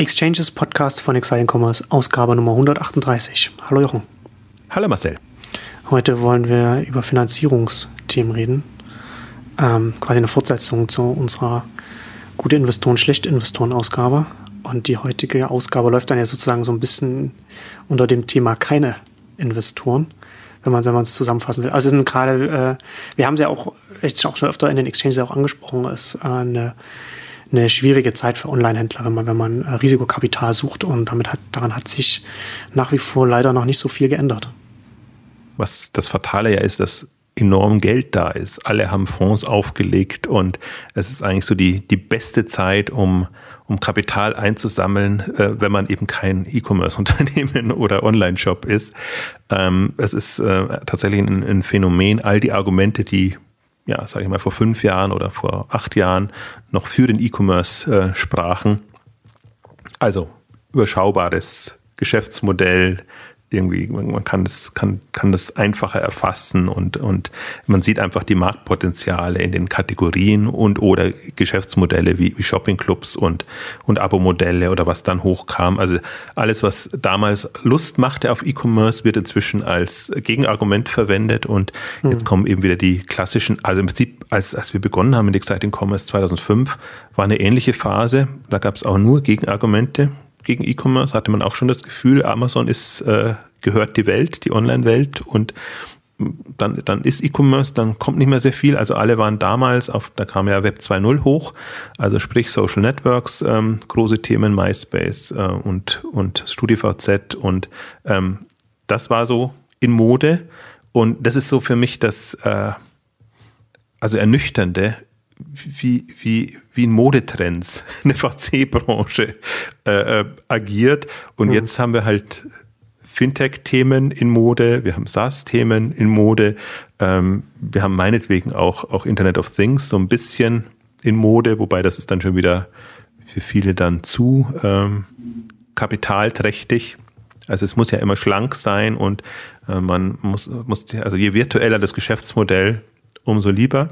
Exchanges Podcast von Exciting Commerce, Ausgabe Nummer 138. Hallo Jochen. Hallo Marcel. Heute wollen wir über Finanzierungsthemen reden. Ähm, quasi eine Fortsetzung zu unserer gute Investoren, schlechte Investoren Ausgabe. Und die heutige Ausgabe läuft dann ja sozusagen so ein bisschen unter dem Thema keine Investoren, wenn man es zusammenfassen will. Also es sind gerade, äh, wir haben es ja auch echt auch schon öfter in den Exchanges auch angesprochen, ist äh, eine eine schwierige Zeit für Online-Händler, wenn man, wenn man äh, Risikokapital sucht. Und damit hat, daran hat sich nach wie vor leider noch nicht so viel geändert. Was das Fatale ja ist, dass enorm Geld da ist. Alle haben Fonds aufgelegt und es ist eigentlich so die, die beste Zeit, um, um Kapital einzusammeln, äh, wenn man eben kein E-Commerce-Unternehmen oder Online-Shop ist. Ähm, es ist äh, tatsächlich ein, ein Phänomen. All die Argumente, die ja, sage ich mal, vor fünf Jahren oder vor acht Jahren noch für den E-Commerce äh, sprachen. Also überschaubares Geschäftsmodell, irgendwie, man kann das, kann, kann das einfacher erfassen und, und man sieht einfach die Marktpotenziale in den Kategorien und oder Geschäftsmodelle wie, wie Shoppingclubs und, und Abo-Modelle oder was dann hochkam. Also alles, was damals Lust machte auf E-Commerce, wird inzwischen als Gegenargument verwendet und mhm. jetzt kommen eben wieder die klassischen, also im Prinzip, als, als wir begonnen haben mit Exciting Commerce 2005, war eine ähnliche Phase. Da gab es auch nur Gegenargumente gegen E-Commerce hatte man auch schon das Gefühl, Amazon ist, äh, gehört die Welt, die Online-Welt und dann, dann ist E-Commerce, dann kommt nicht mehr sehr viel. Also alle waren damals auf, da kam ja Web 2.0 hoch, also sprich Social Networks, ähm, große Themen, MySpace äh, und, und StudiVZ und ähm, das war so in Mode und das ist so für mich das, äh, also ernüchternde wie, wie, wie in Modetrends eine VC-Branche äh, äh, agiert. Und mhm. jetzt haben wir halt Fintech-Themen in Mode, wir haben SaaS-Themen in Mode, ähm, wir haben meinetwegen auch, auch Internet of Things so ein bisschen in Mode, wobei das ist dann schon wieder für viele dann zu ähm, kapitalträchtig. Also es muss ja immer schlank sein und äh, man muss, muss, also je virtueller das Geschäftsmodell, umso lieber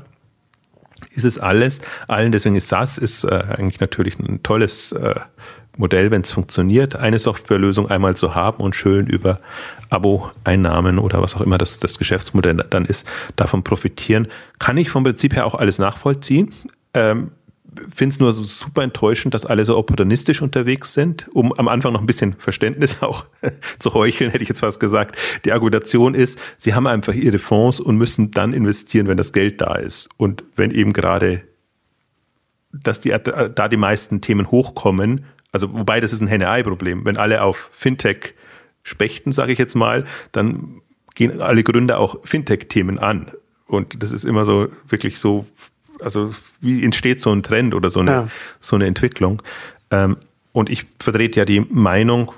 ist es alles. Allen, deswegen ist SaaS ist äh, eigentlich natürlich ein tolles äh, Modell, wenn es funktioniert, eine Softwarelösung einmal zu haben und schön über Abo-Einnahmen oder was auch immer das, das Geschäftsmodell dann ist, davon profitieren. Kann ich vom Prinzip her auch alles nachvollziehen. Ähm, finde es nur so super enttäuschend, dass alle so opportunistisch unterwegs sind, um am Anfang noch ein bisschen Verständnis auch zu heucheln, hätte ich jetzt fast gesagt. Die Argumentation ist, sie haben einfach ihre Fonds und müssen dann investieren, wenn das Geld da ist. Und wenn eben gerade, dass die, da die meisten Themen hochkommen, also wobei das ist ein Henne-Ei-Problem. Wenn alle auf Fintech spechten, sage ich jetzt mal, dann gehen alle Gründer auch Fintech-Themen an. Und das ist immer so wirklich so also wie entsteht so ein Trend oder so eine, ja. so eine Entwicklung? Ähm, und ich vertrete ja die Meinung,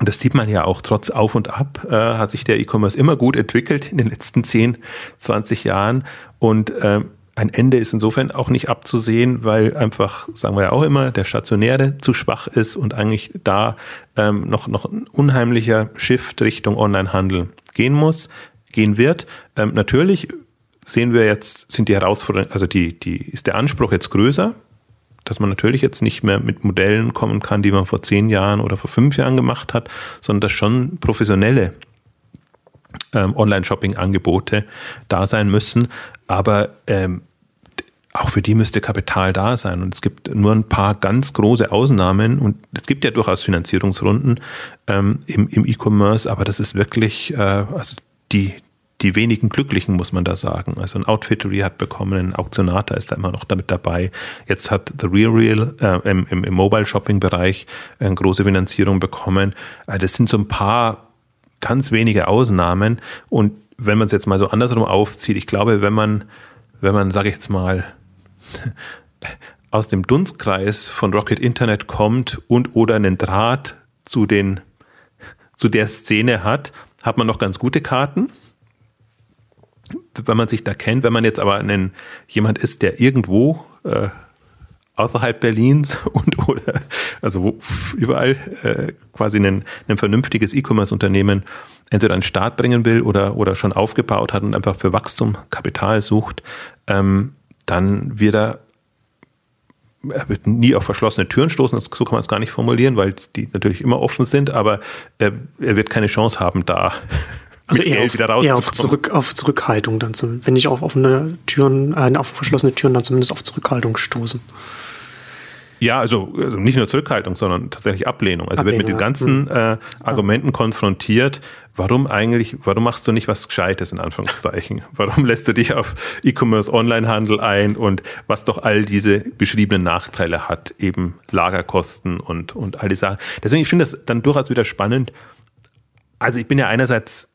und das sieht man ja auch trotz Auf und Ab, äh, hat sich der E-Commerce immer gut entwickelt in den letzten 10, 20 Jahren. Und äh, ein Ende ist insofern auch nicht abzusehen, weil einfach, sagen wir ja auch immer, der Stationäre zu schwach ist und eigentlich da ähm, noch, noch ein unheimlicher Shift Richtung Onlinehandel gehen muss, gehen wird. Ähm, natürlich sehen wir jetzt, sind die Herausforderungen, also die, die, ist der Anspruch jetzt größer, dass man natürlich jetzt nicht mehr mit Modellen kommen kann, die man vor zehn Jahren oder vor fünf Jahren gemacht hat, sondern dass schon professionelle ähm, Online-Shopping-Angebote da sein müssen. Aber ähm, auch für die müsste Kapital da sein. Und es gibt nur ein paar ganz große Ausnahmen. Und es gibt ja durchaus Finanzierungsrunden ähm, im, im E-Commerce, aber das ist wirklich, äh, also die, die wenigen Glücklichen, muss man da sagen. Also ein Outfittery hat bekommen, ein Auktionator ist da immer noch damit dabei. Jetzt hat The Real Real äh, im, im, im Mobile-Shopping-Bereich eine große Finanzierung bekommen. Äh, das sind so ein paar ganz wenige Ausnahmen. Und wenn man es jetzt mal so andersrum aufzieht, ich glaube, wenn man, wenn man, sage ich jetzt mal, aus dem Dunstkreis von Rocket Internet kommt und oder einen Draht zu den zu der Szene hat, hat man noch ganz gute Karten wenn man sich da kennt, wenn man jetzt aber einen, jemand ist, der irgendwo äh, außerhalb Berlins und oder also überall äh, quasi ein, ein vernünftiges E-Commerce-Unternehmen entweder an den Start bringen will oder, oder schon aufgebaut hat und einfach für Wachstum Kapital sucht, ähm, dann wird er er wird nie auf verschlossene Türen stoßen, das, so kann man es gar nicht formulieren, weil die natürlich immer offen sind, aber er, er wird keine Chance haben, da also eher auf, eher auf, zurück, auf Zurückhaltung dann, zum, wenn nicht auf offene Türen, äh, auf verschlossene Türen, dann zumindest auf Zurückhaltung stoßen. Ja, also, also, nicht nur Zurückhaltung, sondern tatsächlich Ablehnung. Also Ablehnung, wird mit den ganzen hm. äh, Argumenten ja. konfrontiert. Warum eigentlich, warum machst du nicht was Gescheites in Anführungszeichen? Warum lässt du dich auf E-Commerce Onlinehandel ein und was doch all diese beschriebenen Nachteile hat, eben Lagerkosten und, und all die Sachen. Deswegen, ich finde das dann durchaus wieder spannend. Also ich bin ja einerseits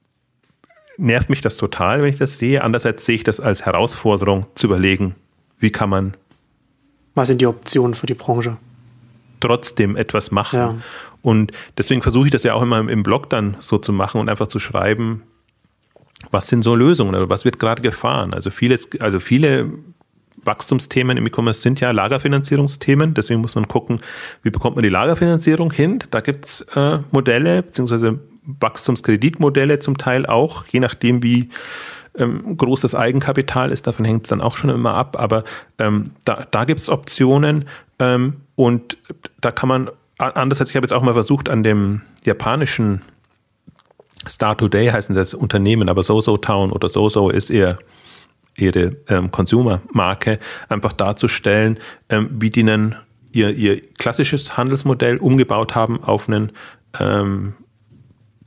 nervt mich das total, wenn ich das sehe. Andererseits sehe ich das als Herausforderung zu überlegen, wie kann man was sind die Optionen für die Branche? Trotzdem etwas machen. Ja. Und deswegen versuche ich das ja auch immer im Blog dann so zu machen und einfach zu schreiben, was sind so Lösungen oder was wird gerade gefahren. Also, vieles, also viele Wachstumsthemen im E-Commerce sind ja Lagerfinanzierungsthemen. Deswegen muss man gucken, wie bekommt man die Lagerfinanzierung hin. Da gibt es äh, Modelle, beziehungsweise Wachstumskreditmodelle zum Teil auch, je nachdem, wie ähm, groß das Eigenkapital ist, davon hängt es dann auch schon immer ab, aber ähm, da, da gibt es Optionen ähm, und da kann man, andererseits, ich habe jetzt auch mal versucht, an dem japanischen Star Today heißen das Unternehmen, aber Soso Town oder Soso ist eher ihre ähm, Consumer-Marke, einfach darzustellen, ähm, wie die einen, ihr, ihr klassisches Handelsmodell umgebaut haben auf einen ähm,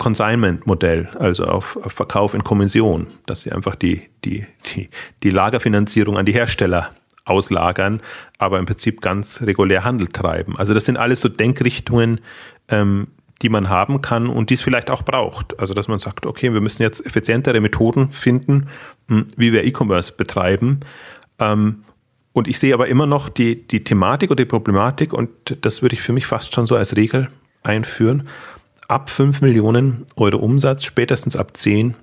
Consignment-Modell, also auf, auf, Verkauf in Kommission, dass sie einfach die, die, die, die Lagerfinanzierung an die Hersteller auslagern, aber im Prinzip ganz regulär Handel treiben. Also das sind alles so Denkrichtungen, ähm, die man haben kann und die es vielleicht auch braucht. Also dass man sagt, okay, wir müssen jetzt effizientere Methoden finden, hm, wie wir E-Commerce betreiben. Ähm, und ich sehe aber immer noch die, die Thematik oder die Problematik und das würde ich für mich fast schon so als Regel einführen ab 5 Millionen Euro Umsatz, spätestens ab 10,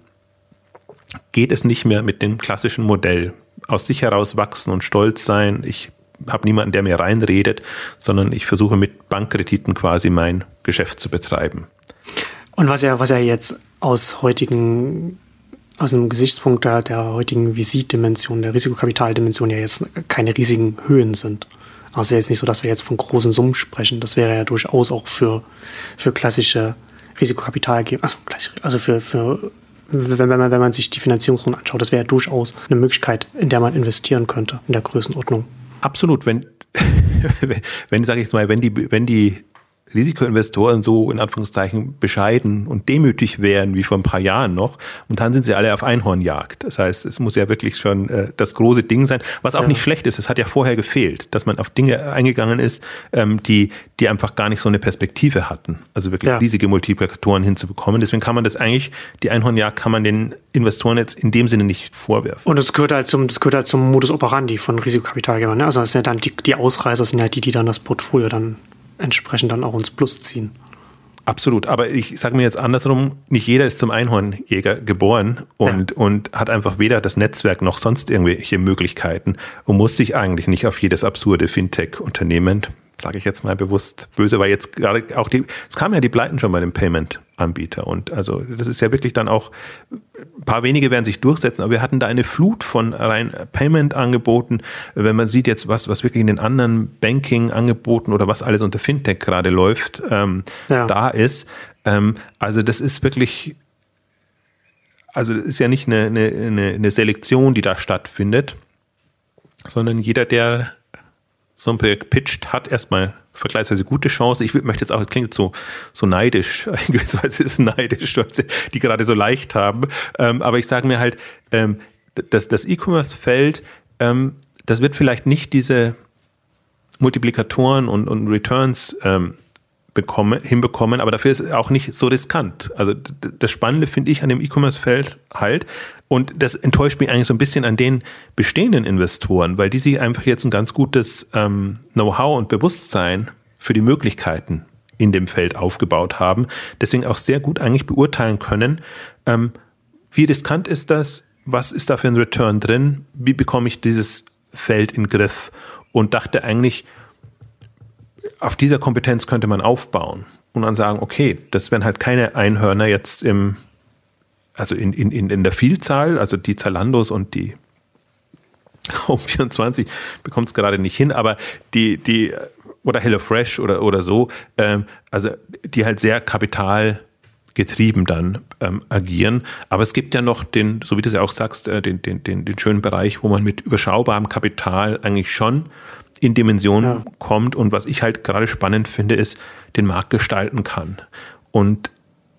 geht es nicht mehr mit dem klassischen Modell. Aus sich heraus wachsen und stolz sein. Ich habe niemanden, der mir reinredet, sondern ich versuche mit Bankkrediten quasi mein Geschäft zu betreiben. Und was ja, was ja jetzt aus heutigen, aus dem Gesichtspunkt der, der heutigen Visitdimension, der Risikokapitaldimension ja jetzt keine riesigen Höhen sind. Also jetzt nicht so, dass wir jetzt von großen Summen sprechen. Das wäre ja durchaus auch für, für klassische Risikokapitalgeber, also, also für, für wenn, man, wenn man sich die Finanzierung anschaut, das wäre ja durchaus eine Möglichkeit, in der man investieren könnte, in der Größenordnung. Absolut. Wenn, wenn sage ich jetzt mal, wenn die, wenn die Risikoinvestoren so in Anführungszeichen bescheiden und demütig wären wie vor ein paar Jahren noch. Und dann sind sie alle auf Einhornjagd. Das heißt, es muss ja wirklich schon äh, das große Ding sein, was auch ja. nicht schlecht ist. Es hat ja vorher gefehlt, dass man auf Dinge eingegangen ist, ähm, die, die einfach gar nicht so eine Perspektive hatten. Also wirklich ja. riesige Multiplikatoren hinzubekommen. Deswegen kann man das eigentlich, die Einhornjagd kann man den Investoren jetzt in dem Sinne nicht vorwerfen. Und das gehört halt zum, das gehört halt zum Modus operandi von Risikokapitalgebern. Ne? Also das sind ja dann die, die Ausreißer sind ja die, die dann das Portfolio dann entsprechend dann auch ins Plus ziehen. Absolut, aber ich sage mir jetzt andersrum, nicht jeder ist zum Einhornjäger geboren und, ja. und hat einfach weder das Netzwerk noch sonst irgendwelche Möglichkeiten und muss sich eigentlich nicht auf jedes absurde Fintech-Unternehmen, sage ich jetzt mal bewusst böse, weil jetzt gerade auch die, es kamen ja die Pleiten schon bei dem Payment Anbieter. Und also das ist ja wirklich dann auch, ein paar wenige werden sich durchsetzen, aber wir hatten da eine Flut von rein Payment-Angeboten. Wenn man sieht jetzt, was, was wirklich in den anderen Banking-Angeboten oder was alles unter Fintech gerade läuft, ähm, ja. da ist. Ähm, also das ist wirklich, also das ist ja nicht eine, eine, eine Selektion, die da stattfindet, sondern jeder, der so ein Projekt pitcht, hat erstmal vergleichsweise gute Chance. Ich möchte jetzt auch, das klingt so, so neidisch, in gewisser Weise ist es neidisch, die gerade so leicht haben. Ähm, aber ich sage mir halt, ähm, das, das E-Commerce-Feld, ähm, das wird vielleicht nicht diese Multiplikatoren und, und Returns ähm, bekommen, hinbekommen, aber dafür ist es auch nicht so riskant. Also das Spannende finde ich an dem E-Commerce-Feld halt, und das enttäuscht mich eigentlich so ein bisschen an den bestehenden Investoren, weil die sich einfach jetzt ein ganz gutes ähm, Know-how und Bewusstsein für die Möglichkeiten in dem Feld aufgebaut haben. Deswegen auch sehr gut eigentlich beurteilen können, ähm, wie riskant ist das, was ist da für ein Return drin, wie bekomme ich dieses Feld in den Griff und dachte eigentlich, auf dieser Kompetenz könnte man aufbauen und dann sagen, okay, das werden halt keine Einhörner jetzt im also in, in, in der Vielzahl, also die Zalandos und die Home 24 bekommt es gerade nicht hin, aber die, die, oder HelloFresh oder, oder so, ähm, also die halt sehr kapitalgetrieben dann ähm, agieren. Aber es gibt ja noch den, so wie du es ja auch sagst, äh, den, den, den, den schönen Bereich, wo man mit überschaubarem Kapital eigentlich schon in Dimensionen ja. kommt und was ich halt gerade spannend finde, ist, den Markt gestalten kann. Und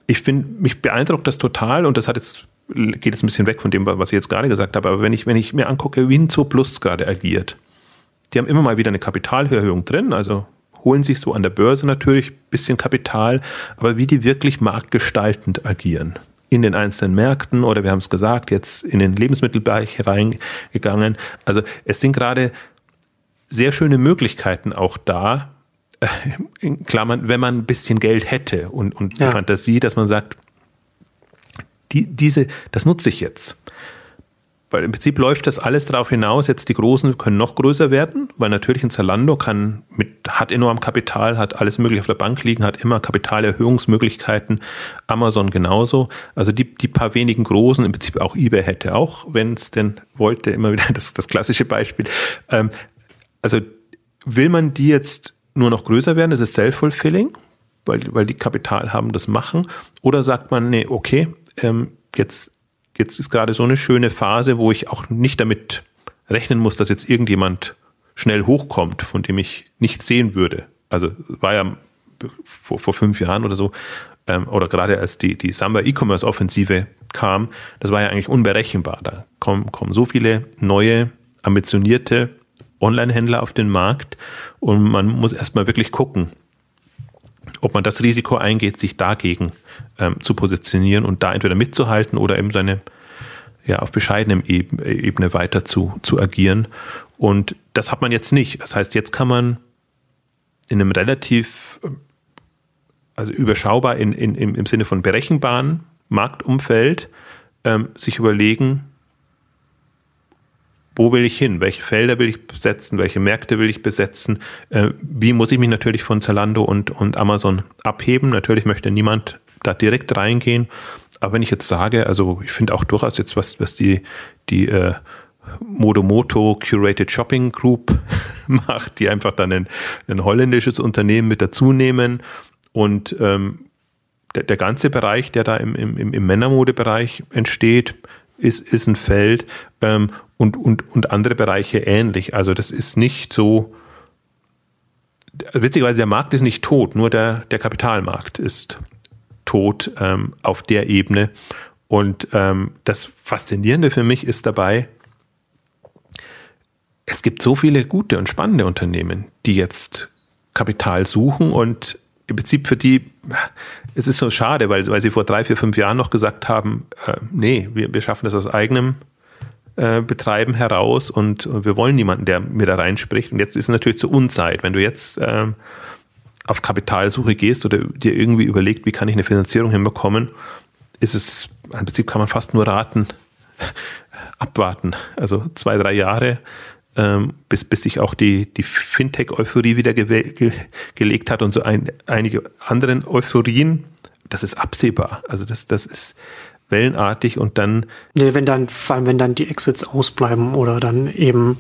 ich finde, mich beeindruckt das total und das hat jetzt geht jetzt ein bisschen weg von dem, was ich jetzt gerade gesagt habe, aber wenn ich, wenn ich mir angucke, wie Winzo Plus gerade agiert, die haben immer mal wieder eine Kapitalerhöhung drin, also holen sich so an der Börse natürlich ein bisschen Kapital, aber wie die wirklich marktgestaltend agieren. In den einzelnen Märkten oder wir haben es gesagt, jetzt in den Lebensmittelbereich reingegangen. Also es sind gerade sehr schöne Möglichkeiten auch da, äh, in Klammern, wenn man ein bisschen Geld hätte und, und ja. die Fantasie, dass man sagt, die, diese, das nutze ich jetzt. Weil im Prinzip läuft das alles darauf hinaus, jetzt die Großen können noch größer werden, weil natürlich ein Zalando kann mit, hat enorm Kapital, hat alles mögliche auf der Bank liegen, hat immer Kapitalerhöhungsmöglichkeiten, Amazon genauso. Also die, die paar wenigen Großen, im Prinzip auch eBay hätte auch, wenn es denn wollte, immer wieder das, das klassische Beispiel. Ähm, also will man die jetzt nur noch größer werden, das ist self-fulfilling, weil, weil die Kapital haben, das machen, oder sagt man, nee, okay, ähm, jetzt, jetzt ist gerade so eine schöne Phase, wo ich auch nicht damit rechnen muss, dass jetzt irgendjemand schnell hochkommt, von dem ich nichts sehen würde. Also war ja vor, vor fünf Jahren oder so, ähm, oder gerade als die, die Samba E-Commerce Offensive kam, das war ja eigentlich unberechenbar. Da kommen, kommen so viele neue, ambitionierte Online-Händler auf den Markt und man muss erstmal wirklich gucken, ob man das Risiko eingeht, sich dagegen ähm, zu positionieren und da entweder mitzuhalten oder eben seine ja, auf bescheidenem Ebene weiter zu, zu agieren. Und das hat man jetzt nicht. Das heißt, jetzt kann man in einem relativ, also überschaubar in, in, im, Sinne von berechenbaren Marktumfeld ähm, sich überlegen, wo will ich hin? Welche Felder will ich besetzen? Welche Märkte will ich besetzen? Äh, wie muss ich mich natürlich von Zalando und, und Amazon abheben? Natürlich möchte niemand da direkt reingehen. Aber wenn ich jetzt sage, also ich finde auch durchaus jetzt, was, was die, die äh, Modomoto Curated Shopping Group macht, die einfach dann ein, ein holländisches Unternehmen mit dazu nehmen und ähm, der, der ganze Bereich, der da im, im, im Männermodebereich entsteht, ist, ist ein Feld ähm, und, und, und andere Bereiche ähnlich. Also das ist nicht so, witzigerweise der Markt ist nicht tot, nur der, der Kapitalmarkt ist tot ähm, auf der Ebene. Und ähm, das Faszinierende für mich ist dabei, es gibt so viele gute und spannende Unternehmen, die jetzt Kapital suchen und im Prinzip für die, es ist so schade, weil, weil sie vor drei, vier, fünf Jahren noch gesagt haben, äh, nee, wir, wir schaffen das aus eigenem äh, Betreiben heraus und wir wollen niemanden, der mir da reinspricht. Und jetzt ist es natürlich zur Unzeit, wenn du jetzt ähm, auf Kapitalsuche gehst oder dir irgendwie überlegt, wie kann ich eine Finanzierung hinbekommen, ist es, im Prinzip kann man fast nur raten, abwarten. Also zwei, drei Jahre ähm, bis, bis sich auch die, die Fintech-Euphorie wieder ge gelegt hat und so ein, einige anderen Euphorien, das ist absehbar. Also das, das ist wellenartig und dann. Nee, wenn dann, vor allem wenn dann die Exits ausbleiben oder dann eben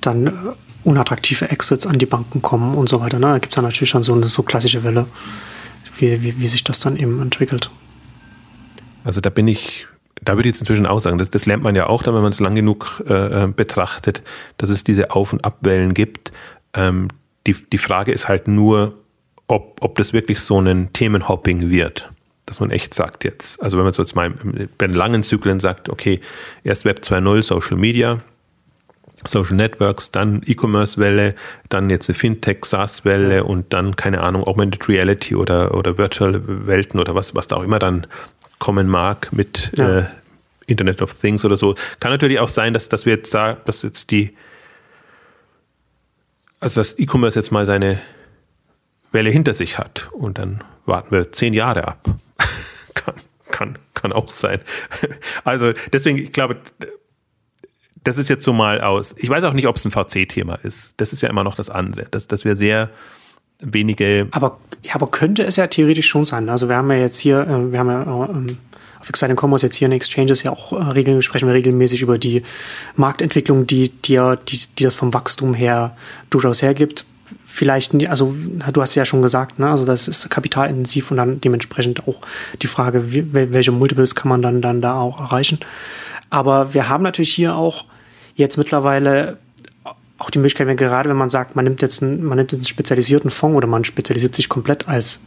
dann äh, unattraktive Exits an die Banken kommen und so weiter. Ne? Da gibt es dann natürlich schon so eine so klassische Welle, wie, wie, wie sich das dann eben entwickelt. Also da bin ich da würde ich jetzt inzwischen auch sagen, das, das lernt man ja auch dann, wenn man es lang genug äh, äh, betrachtet, dass es diese Auf- und Abwellen gibt. Ähm, die, die Frage ist halt nur, ob, ob das wirklich so ein Themenhopping wird, dass man echt sagt jetzt. Also wenn man so jetzt mal bei den langen Zyklen sagt, okay, erst Web 2.0, Social Media, Social Networks, dann E-Commerce-Welle, dann jetzt eine Fintech, SaaS-Welle und dann, keine Ahnung, Augmented Reality oder, oder Virtual Welten oder was, was da auch immer dann kommen mag mit ja. äh, Internet of Things oder so. Kann natürlich auch sein, dass, dass wir jetzt sagen, dass jetzt die, also dass E-Commerce jetzt mal seine Welle hinter sich hat und dann warten wir zehn Jahre ab. Kann, kann, kann auch sein. also deswegen, ich glaube, das ist jetzt so mal aus. Ich weiß auch nicht, ob es ein VC-Thema ist. Das ist ja immer noch das andere, dass, dass wir sehr wenige. Aber, ja, aber könnte es ja theoretisch schon sein. Also wir haben ja jetzt hier, äh, wir haben ja ähm, auf Exciting Commerce jetzt hier in Exchanges ja auch äh, regeln, sprechen wir regelmäßig über die Marktentwicklung, die, die, die, die das vom Wachstum her durchaus hergibt. Vielleicht, also du hast ja schon gesagt, ne, also das ist kapitalintensiv und dann dementsprechend auch die Frage, wie, welche Multiples kann man dann, dann da auch erreichen. Aber wir haben natürlich hier auch jetzt mittlerweile auch die Möglichkeit, wenn gerade wenn man sagt, man nimmt jetzt einen, man nimmt einen spezialisierten Fonds oder man spezialisiert sich komplett als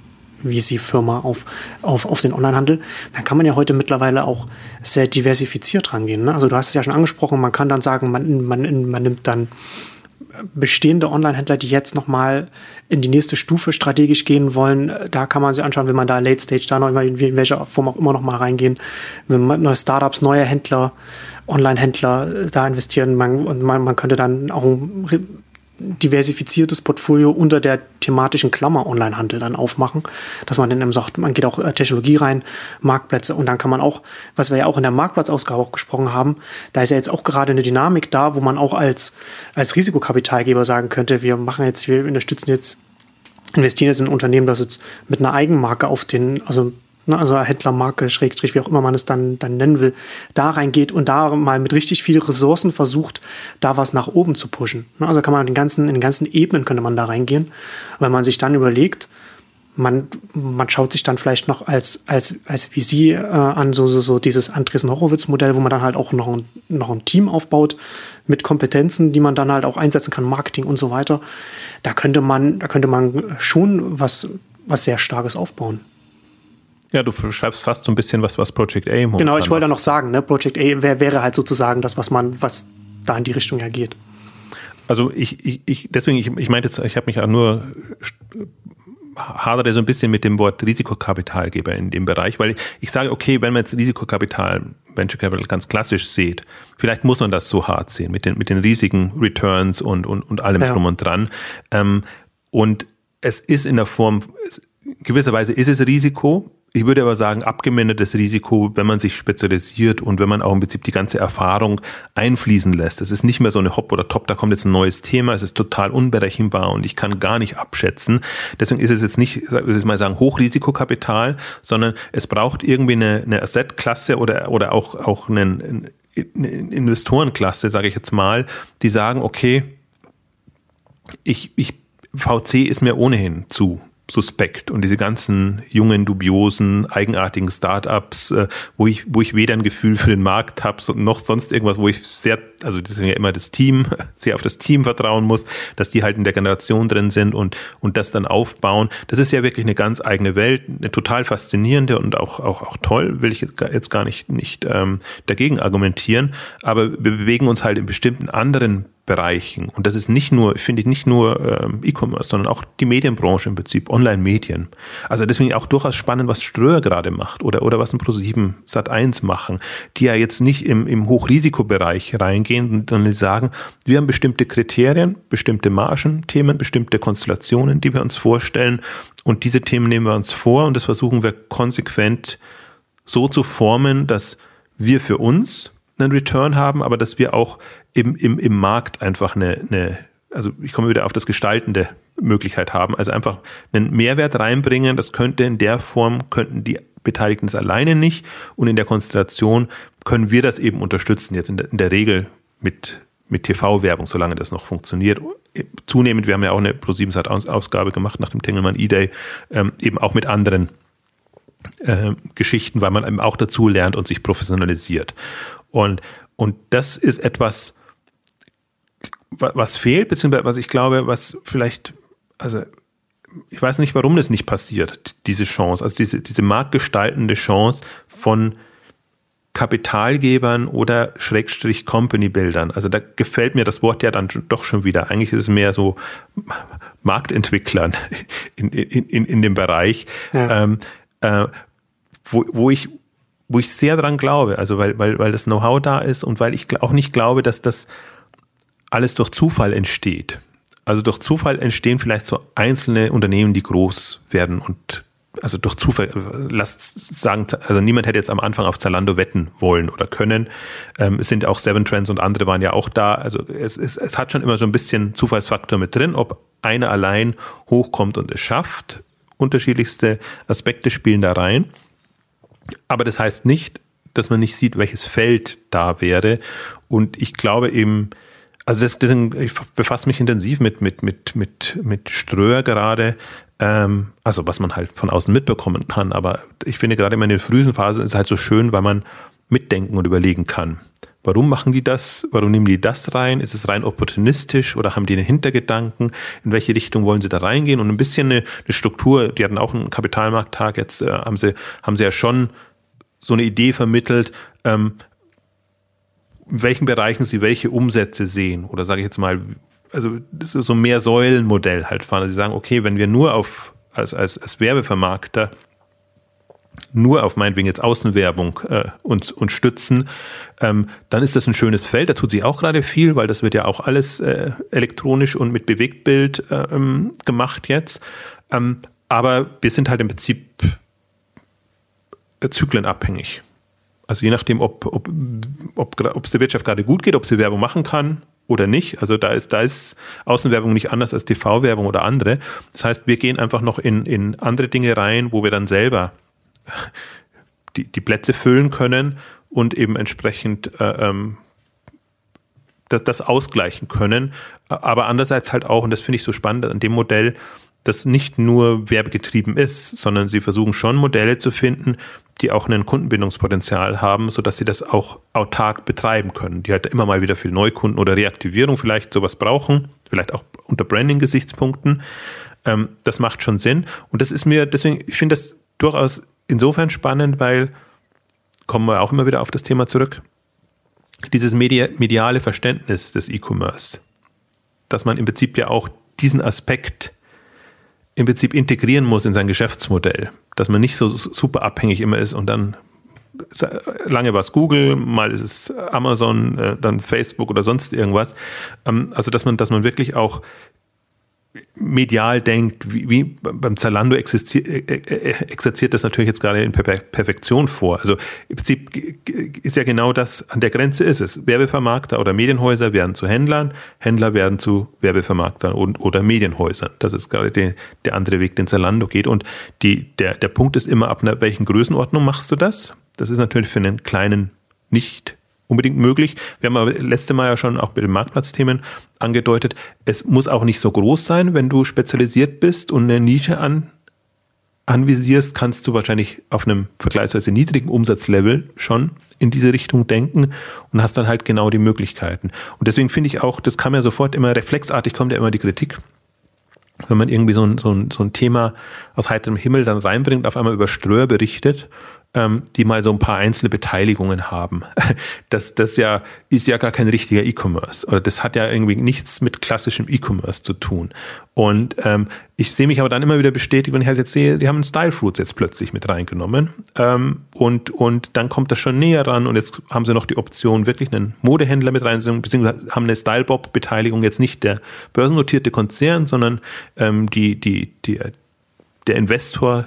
VC-Firma auf, auf, auf den Onlinehandel, dann kann man ja heute mittlerweile auch sehr diversifiziert rangehen. Ne? Also du hast es ja schon angesprochen, man kann dann sagen, man, man, man nimmt dann bestehende Online-Händler, die jetzt nochmal in die nächste Stufe strategisch gehen wollen, da kann man sich anschauen, wenn man da Late Stage da noch in welcher Form auch immer noch mal reingehen, wenn man neue Startups, neue Händler, Online-Händler da investieren, man, und man, man könnte dann auch diversifiziertes Portfolio unter der thematischen Klammer Onlinehandel dann aufmachen, dass man dann eben sagt, man geht auch äh, Technologie rein, Marktplätze und dann kann man auch, was wir ja auch in der Marktplatzausgabe auch gesprochen haben, da ist ja jetzt auch gerade eine Dynamik da, wo man auch als, als Risikokapitalgeber sagen könnte, wir machen jetzt, wir unterstützen jetzt investieren jetzt in ein Unternehmen, das jetzt mit einer Eigenmarke auf den, also also Händlermarke, Schrägstrich, wie auch immer man es dann, dann nennen will, da reingeht und da mal mit richtig viel Ressourcen versucht, da was nach oben zu pushen. Ne, also kann man in den ganzen, in den ganzen Ebenen könnte man da reingehen. wenn man sich dann überlegt, man, man schaut sich dann vielleicht noch als, als, als VC äh, an, so, so, so dieses Andresen Horowitz-Modell, wo man dann halt auch noch ein, noch ein Team aufbaut mit Kompetenzen, die man dann halt auch einsetzen kann, Marketing und so weiter. Da könnte man, da könnte man schon was, was sehr Starkes aufbauen. Ja, du beschreibst fast so ein bisschen was, was Project A Genau, ich wollte da noch sagen, ne? Project A wär, wäre halt sozusagen das, was man, was da in die Richtung ja geht. Also ich, ich, ich deswegen, ich, ich meinte jetzt, ich habe mich auch nur hadere so ein bisschen mit dem Wort Risikokapitalgeber in dem Bereich, weil ich, ich sage, okay, wenn man jetzt Risikokapital, Venture Capital ganz klassisch sieht, vielleicht muss man das so hart sehen, mit den, mit den riesigen Returns und, und, und allem ja. drum und dran. Ähm, und es ist in der Form, gewisserweise ist es Risiko, ich würde aber sagen, abgemännertes Risiko, wenn man sich spezialisiert und wenn man auch im Prinzip die ganze Erfahrung einfließen lässt. Es ist nicht mehr so eine Hop oder Top, da kommt jetzt ein neues Thema, es ist total unberechenbar und ich kann gar nicht abschätzen. Deswegen ist es jetzt nicht, ich würde mal sagen, Hochrisikokapital, sondern es braucht irgendwie eine, eine Assetklasse oder, oder auch, auch einen, eine Investorenklasse, sage ich jetzt mal, die sagen, okay, ich, ich, VC ist mir ohnehin zu suspekt und diese ganzen jungen, dubiosen, eigenartigen Startups, äh, wo ich, wo ich weder ein Gefühl für den Markt habe, noch sonst irgendwas, wo ich sehr, also deswegen ja immer das Team, sehr auf das Team vertrauen muss, dass die halt in der Generation drin sind und, und das dann aufbauen. Das ist ja wirklich eine ganz eigene Welt, eine total faszinierende und auch, auch, auch toll, will ich jetzt gar nicht, nicht ähm, dagegen argumentieren, aber wir bewegen uns halt in bestimmten anderen Bereichen. Und das ist nicht nur, finde ich, nicht nur ähm, E-Commerce, sondern auch die Medienbranche im Prinzip, Online-Medien. Also deswegen auch durchaus spannend, was Ströer gerade macht oder, oder was ein Pro7 Sat1 machen, die ja jetzt nicht im, im Hochrisikobereich reingehen, sondern die sagen, wir haben bestimmte Kriterien, bestimmte Margen, Themen, bestimmte Konstellationen, die wir uns vorstellen. Und diese Themen nehmen wir uns vor und das versuchen wir konsequent so zu formen, dass wir für uns einen Return haben, aber dass wir auch im, im, im Markt einfach eine, eine, also ich komme wieder auf das gestaltende Möglichkeit haben, also einfach einen Mehrwert reinbringen, das könnte in der Form, könnten die Beteiligten es alleine nicht und in der Konstellation können wir das eben unterstützen, jetzt in der, in der Regel mit, mit TV-Werbung, solange das noch funktioniert. Zunehmend, wir haben ja auch eine Pro7-Ausgabe gemacht nach dem Tengelmann E-Day, ähm, eben auch mit anderen äh, Geschichten, weil man eben auch dazu lernt und sich professionalisiert. Und, und das ist etwas, was fehlt, beziehungsweise was ich glaube, was vielleicht, also ich weiß nicht, warum das nicht passiert, diese Chance, also diese, diese marktgestaltende Chance von Kapitalgebern oder Schrägstrich Company-Bildern. Also da gefällt mir das Wort ja dann doch schon wieder. Eigentlich ist es mehr so Marktentwicklern in, in, in, in dem Bereich, ja. ähm, äh, wo, wo ich wo ich sehr dran glaube, also weil, weil, weil das Know-how da ist und weil ich auch nicht glaube, dass das alles durch Zufall entsteht. Also durch Zufall entstehen vielleicht so einzelne Unternehmen, die groß werden und also durch Zufall, lasst sagen, also niemand hätte jetzt am Anfang auf Zalando wetten wollen oder können. Ähm, es sind auch Seven Trends und andere waren ja auch da. Also es, es, es hat schon immer so ein bisschen Zufallsfaktor mit drin, ob einer allein hochkommt und es schafft. Unterschiedlichste Aspekte spielen da rein. Aber das heißt nicht, dass man nicht sieht, welches Feld da wäre. Und ich glaube eben, also das, das, ich befasse mich intensiv mit, mit, mit, mit, mit Ströer gerade, ähm, also was man halt von außen mitbekommen kann. Aber ich finde gerade in der frühen Phase ist es halt so schön, weil man mitdenken und überlegen kann. Warum machen die das? Warum nehmen die das rein? Ist es rein opportunistisch oder haben die einen Hintergedanken? In welche Richtung wollen sie da reingehen? Und ein bisschen eine, eine Struktur, die hatten auch einen Kapitalmarkttag, jetzt äh, haben, sie, haben sie ja schon so eine Idee vermittelt, ähm, in welchen Bereichen sie welche Umsätze sehen. Oder sage ich jetzt mal, also das ist so mehr Säulenmodell halt fahren. Also sie sagen, okay, wenn wir nur auf als, als, als Werbevermarkter nur auf meinetwegen jetzt Außenwerbung äh, uns, uns stützen, ähm, dann ist das ein schönes Feld. Da tut sich auch gerade viel, weil das wird ja auch alles äh, elektronisch und mit Bewegtbild äh, ähm, gemacht jetzt. Ähm, aber wir sind halt im Prinzip äh, zyklenabhängig. Also je nachdem, ob ob, ob, ob es der Wirtschaft gerade gut geht, ob sie Werbung machen kann oder nicht. Also da ist, da ist Außenwerbung nicht anders als TV-Werbung oder andere. Das heißt, wir gehen einfach noch in, in andere Dinge rein, wo wir dann selber die, die Plätze füllen können und eben entsprechend äh, ähm, das, das ausgleichen können. Aber andererseits halt auch, und das finde ich so spannend an dem Modell, das nicht nur werbegetrieben ist, sondern sie versuchen schon Modelle zu finden, die auch ein Kundenbindungspotenzial haben, sodass sie das auch autark betreiben können, die halt immer mal wieder viel Neukunden oder Reaktivierung vielleicht sowas brauchen, vielleicht auch unter Branding-Gesichtspunkten. Ähm, das macht schon Sinn. Und das ist mir, deswegen, ich finde das durchaus insofern spannend, weil, kommen wir auch immer wieder auf das Thema zurück, dieses mediale Verständnis des E-Commerce, dass man im Prinzip ja auch diesen Aspekt im Prinzip integrieren muss in sein Geschäftsmodell, dass man nicht so super abhängig immer ist und dann lange war es Google, mal ist es Amazon, äh, dann Facebook oder sonst irgendwas. Ähm, also dass man, dass man wirklich auch medial denkt, wie, wie beim Zalando existiert, äh, äh, exerziert das natürlich jetzt gerade in Perfektion vor. Also im Prinzip ist ja genau das, an der Grenze ist es. Werbevermarkter oder Medienhäuser werden zu Händlern, Händler werden zu Werbevermarktern und, oder Medienhäusern. Das ist gerade die, der andere Weg, den Zalando geht. Und die, der, der Punkt ist immer, ab einer welchen Größenordnung machst du das? Das ist natürlich für einen kleinen nicht unbedingt möglich. Wir haben aber letzte Mal ja schon auch bei den Marktplatzthemen angedeutet, es muss auch nicht so groß sein, wenn du spezialisiert bist und eine Nische an, anvisierst, kannst du wahrscheinlich auf einem vergleichsweise niedrigen Umsatzlevel schon in diese Richtung denken und hast dann halt genau die Möglichkeiten. Und deswegen finde ich auch, das kam ja sofort immer reflexartig, kommt ja immer die Kritik, wenn man irgendwie so ein, so ein, so ein Thema aus heiterem Himmel dann reinbringt, auf einmal über Ströer berichtet ähm, die mal so ein paar einzelne Beteiligungen haben. Das, das ja, ist ja gar kein richtiger E-Commerce. Oder das hat ja irgendwie nichts mit klassischem E-Commerce zu tun. Und ähm, ich sehe mich aber dann immer wieder bestätigt, wenn ich halt jetzt sehe, die haben Style Fruits jetzt plötzlich mit reingenommen. Ähm, und, und dann kommt das schon näher ran und jetzt haben sie noch die Option, wirklich einen Modehändler mit reinzunehmen, beziehungsweise haben eine Style Bob-Beteiligung jetzt nicht der börsennotierte Konzern, sondern ähm, die, die, die, der Investor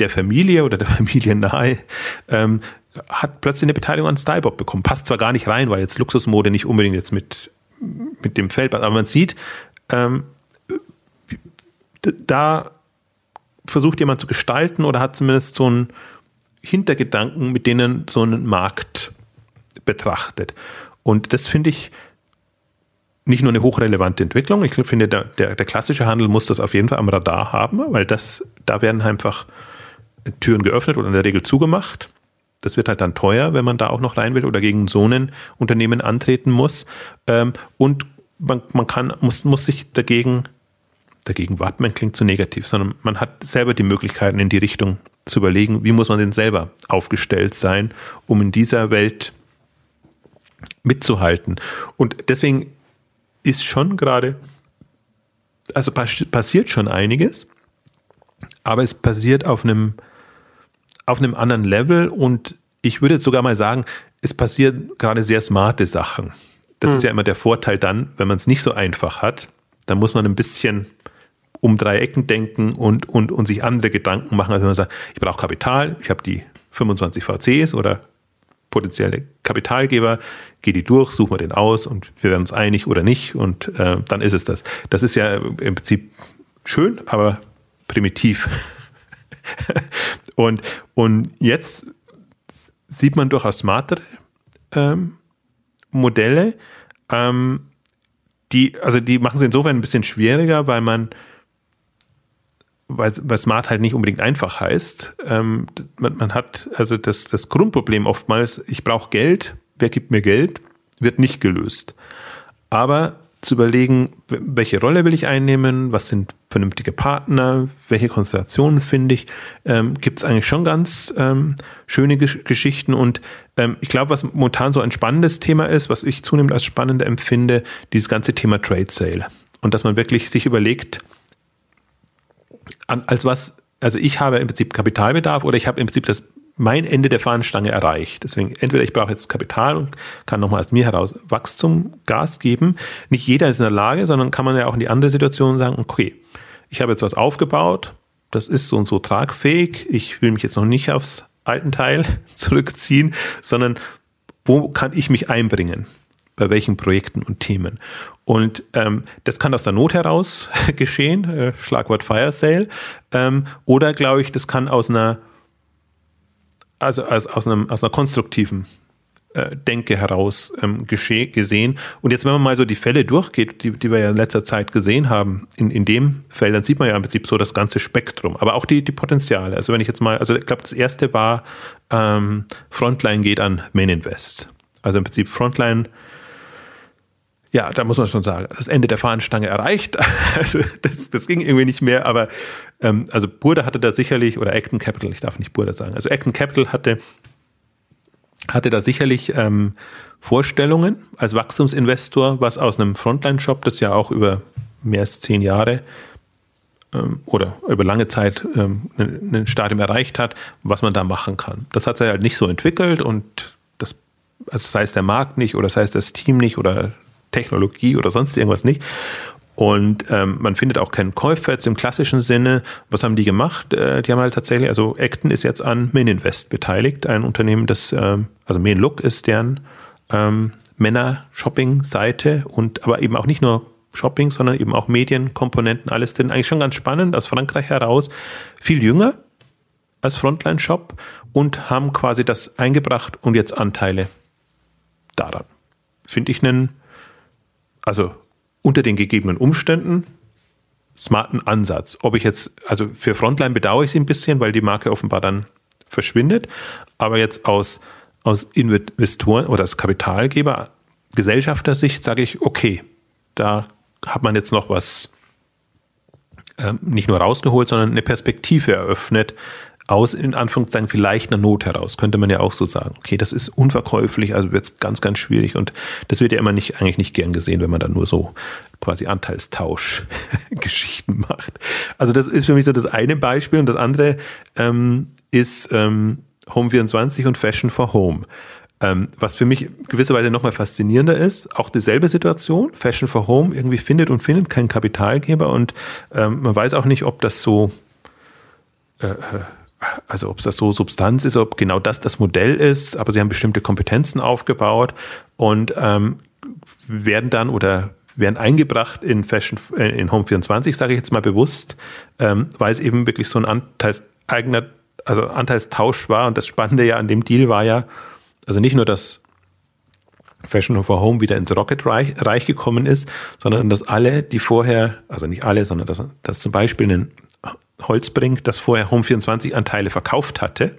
der Familie oder der Familie nahe, ähm, hat plötzlich eine Beteiligung an Stylebob bekommen. Passt zwar gar nicht rein, weil jetzt Luxusmode nicht unbedingt jetzt mit, mit dem Feld, aber man sieht, ähm, da versucht jemand zu gestalten oder hat zumindest so einen Hintergedanken, mit denen so einen Markt betrachtet. Und das finde ich nicht nur eine hochrelevante Entwicklung. Ich finde, der, der, der klassische Handel muss das auf jeden Fall am Radar haben, weil das, da werden einfach Türen geöffnet oder in der Regel zugemacht. Das wird halt dann teuer, wenn man da auch noch rein will oder gegen so ein Unternehmen antreten muss. Ähm, und man, man kann, muss, muss sich dagegen, dagegen wappnen klingt zu negativ, sondern man hat selber die Möglichkeiten in die Richtung zu überlegen, wie muss man denn selber aufgestellt sein, um in dieser Welt mitzuhalten. Und deswegen ist schon gerade, also passiert schon einiges, aber es passiert auf einem auf einem anderen Level und ich würde jetzt sogar mal sagen, es passieren gerade sehr smarte Sachen. Das mhm. ist ja immer der Vorteil dann, wenn man es nicht so einfach hat, dann muss man ein bisschen um drei Ecken denken und, und, und sich andere Gedanken machen, als wenn man sagt, ich brauche Kapital, ich habe die 25 VCs oder potenzielle Kapitalgeber, gehe die durch, suchen wir den aus und wir werden uns einig oder nicht und äh, dann ist es das. Das ist ja im Prinzip schön, aber primitiv. Und, und jetzt sieht man durchaus smartere ähm, Modelle. Ähm, die, also die machen es insofern ein bisschen schwieriger, weil man, weil, weil Smart halt nicht unbedingt einfach heißt. Ähm, man, man, hat also das, das Grundproblem oftmals, ich brauche Geld, wer gibt mir Geld, wird nicht gelöst. Aber zu überlegen, welche Rolle will ich einnehmen, was sind vernünftige Partner, welche Konstellationen finde ich, ähm, gibt es eigentlich schon ganz ähm, schöne Gesch Geschichten und ähm, ich glaube, was momentan so ein spannendes Thema ist, was ich zunehmend als spannend empfinde, dieses ganze Thema Trade Sale und dass man wirklich sich überlegt, an, als was, also ich habe im Prinzip Kapitalbedarf oder ich habe im Prinzip das mein Ende der Fahnenstange erreicht. Deswegen entweder ich brauche jetzt Kapital und kann nochmal aus mir heraus Wachstum, Gas geben. Nicht jeder ist in der Lage, sondern kann man ja auch in die andere Situation sagen, okay, ich habe jetzt was aufgebaut, das ist so und so tragfähig, ich will mich jetzt noch nicht aufs alten Teil zurückziehen, sondern wo kann ich mich einbringen? Bei welchen Projekten und Themen? Und ähm, das kann aus der Not heraus geschehen, äh, Schlagwort Fire Sale, ähm, oder glaube ich, das kann aus einer also aus, aus, einem, aus einer konstruktiven äh, Denke heraus ähm, gesehen. Und jetzt, wenn man mal so die Fälle durchgeht, die, die wir ja in letzter Zeit gesehen haben, in, in dem Feld, dann sieht man ja im Prinzip so das ganze Spektrum, aber auch die, die Potenziale. Also wenn ich jetzt mal, also ich glaube, das erste war, ähm, Frontline geht an Main Invest. Also im Prinzip Frontline ja, da muss man schon sagen, das Ende der Fahnenstange erreicht. Also das, das ging irgendwie nicht mehr, aber ähm, also Burda hatte da sicherlich, oder Acton Capital, ich darf nicht Burda sagen, also Acton Capital hatte, hatte da sicherlich ähm, Vorstellungen als Wachstumsinvestor, was aus einem Frontline-Shop, das ja auch über mehr als zehn Jahre ähm, oder über lange Zeit ähm, ein Stadium erreicht hat, was man da machen kann. Das hat sich halt nicht so entwickelt und das, also sei es der Markt nicht oder sei es das Team nicht oder Technologie oder sonst irgendwas nicht. Und ähm, man findet auch keinen Käufer jetzt im klassischen Sinne. Was haben die gemacht? Äh, die haben halt tatsächlich, also Acton ist jetzt an Mininvest beteiligt, ein Unternehmen, das, ähm, also Minlook ist deren ähm, Männer-Shopping-Seite und aber eben auch nicht nur Shopping, sondern eben auch Medienkomponenten, alles drin. Eigentlich schon ganz spannend, aus Frankreich heraus. Viel jünger als Frontline-Shop und haben quasi das eingebracht und jetzt Anteile daran. Finde ich einen also unter den gegebenen Umständen smarten Ansatz. Ob ich jetzt, also für Frontline bedauere ich sie ein bisschen, weil die Marke offenbar dann verschwindet. Aber jetzt aus, aus Investoren oder als Kapitalgeber, Gesellschafter-Sicht sage ich, okay, da hat man jetzt noch was äh, nicht nur rausgeholt, sondern eine Perspektive eröffnet, aus, in Anführungszeichen, vielleicht einer Not heraus, könnte man ja auch so sagen. Okay, das ist unverkäuflich, also wird es ganz, ganz schwierig und das wird ja immer nicht, eigentlich nicht gern gesehen, wenn man dann nur so quasi Anteilstausch-Geschichten macht. Also das ist für mich so das eine Beispiel und das andere ähm, ist ähm, Home24 und Fashion for Home. Ähm, was für mich gewisserweise nochmal faszinierender ist, auch dieselbe Situation, Fashion for Home irgendwie findet und findet keinen Kapitalgeber und ähm, man weiß auch nicht, ob das so äh, äh also ob es das so Substanz ist, ob genau das das Modell ist, aber sie haben bestimmte Kompetenzen aufgebaut und ähm, werden dann oder werden eingebracht in Fashion äh, in Home 24, sage ich jetzt mal bewusst, ähm, weil es eben wirklich so ein Anteils eigener, also Anteilstausch war. Und das Spannende ja an dem Deal war ja, also nicht nur, dass Fashion for Home wieder ins Rocket-Reich Reich gekommen ist, sondern dass alle, die vorher, also nicht alle, sondern dass, dass zum Beispiel ein Holzbrink, das vorher Home24 Anteile verkauft hatte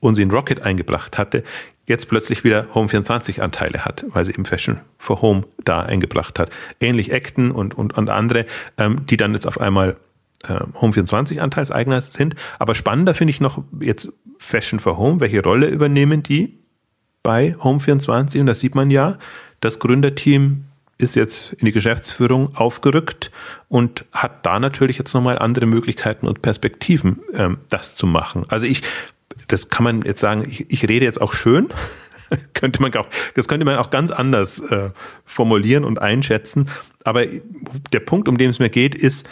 und sie in Rocket eingebracht hatte, jetzt plötzlich wieder Home24 Anteile hat, weil sie im Fashion for Home da eingebracht hat. Ähnlich Acton und, und, und andere, ähm, die dann jetzt auf einmal ähm, Home24 Anteilseigner sind. Aber spannender finde ich noch jetzt Fashion for Home. Welche Rolle übernehmen die bei Home24? Und da sieht man ja, das Gründerteam ist jetzt in die Geschäftsführung aufgerückt und hat da natürlich jetzt nochmal andere Möglichkeiten und Perspektiven, ähm, das zu machen. Also ich, das kann man jetzt sagen, ich, ich rede jetzt auch schön. könnte man auch, das könnte man auch ganz anders äh, formulieren und einschätzen. Aber der Punkt, um den es mir geht, ist,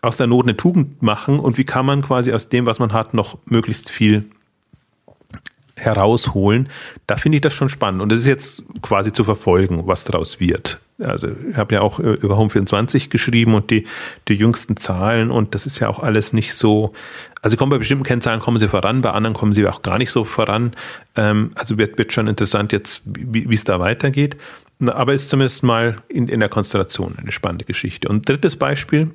aus der Not eine Tugend machen und wie kann man quasi aus dem, was man hat, noch möglichst viel herausholen, da finde ich das schon spannend. Und es ist jetzt quasi zu verfolgen, was daraus wird. Also ich habe ja auch äh, über Home24 geschrieben und die, die jüngsten Zahlen und das ist ja auch alles nicht so, also kommen bei bestimmten Kennzahlen kommen sie voran, bei anderen kommen sie auch gar nicht so voran. Ähm, also wird, wird schon interessant jetzt, wie es da weitergeht. Aber ist zumindest mal in, in der Konstellation eine spannende Geschichte. Und drittes Beispiel,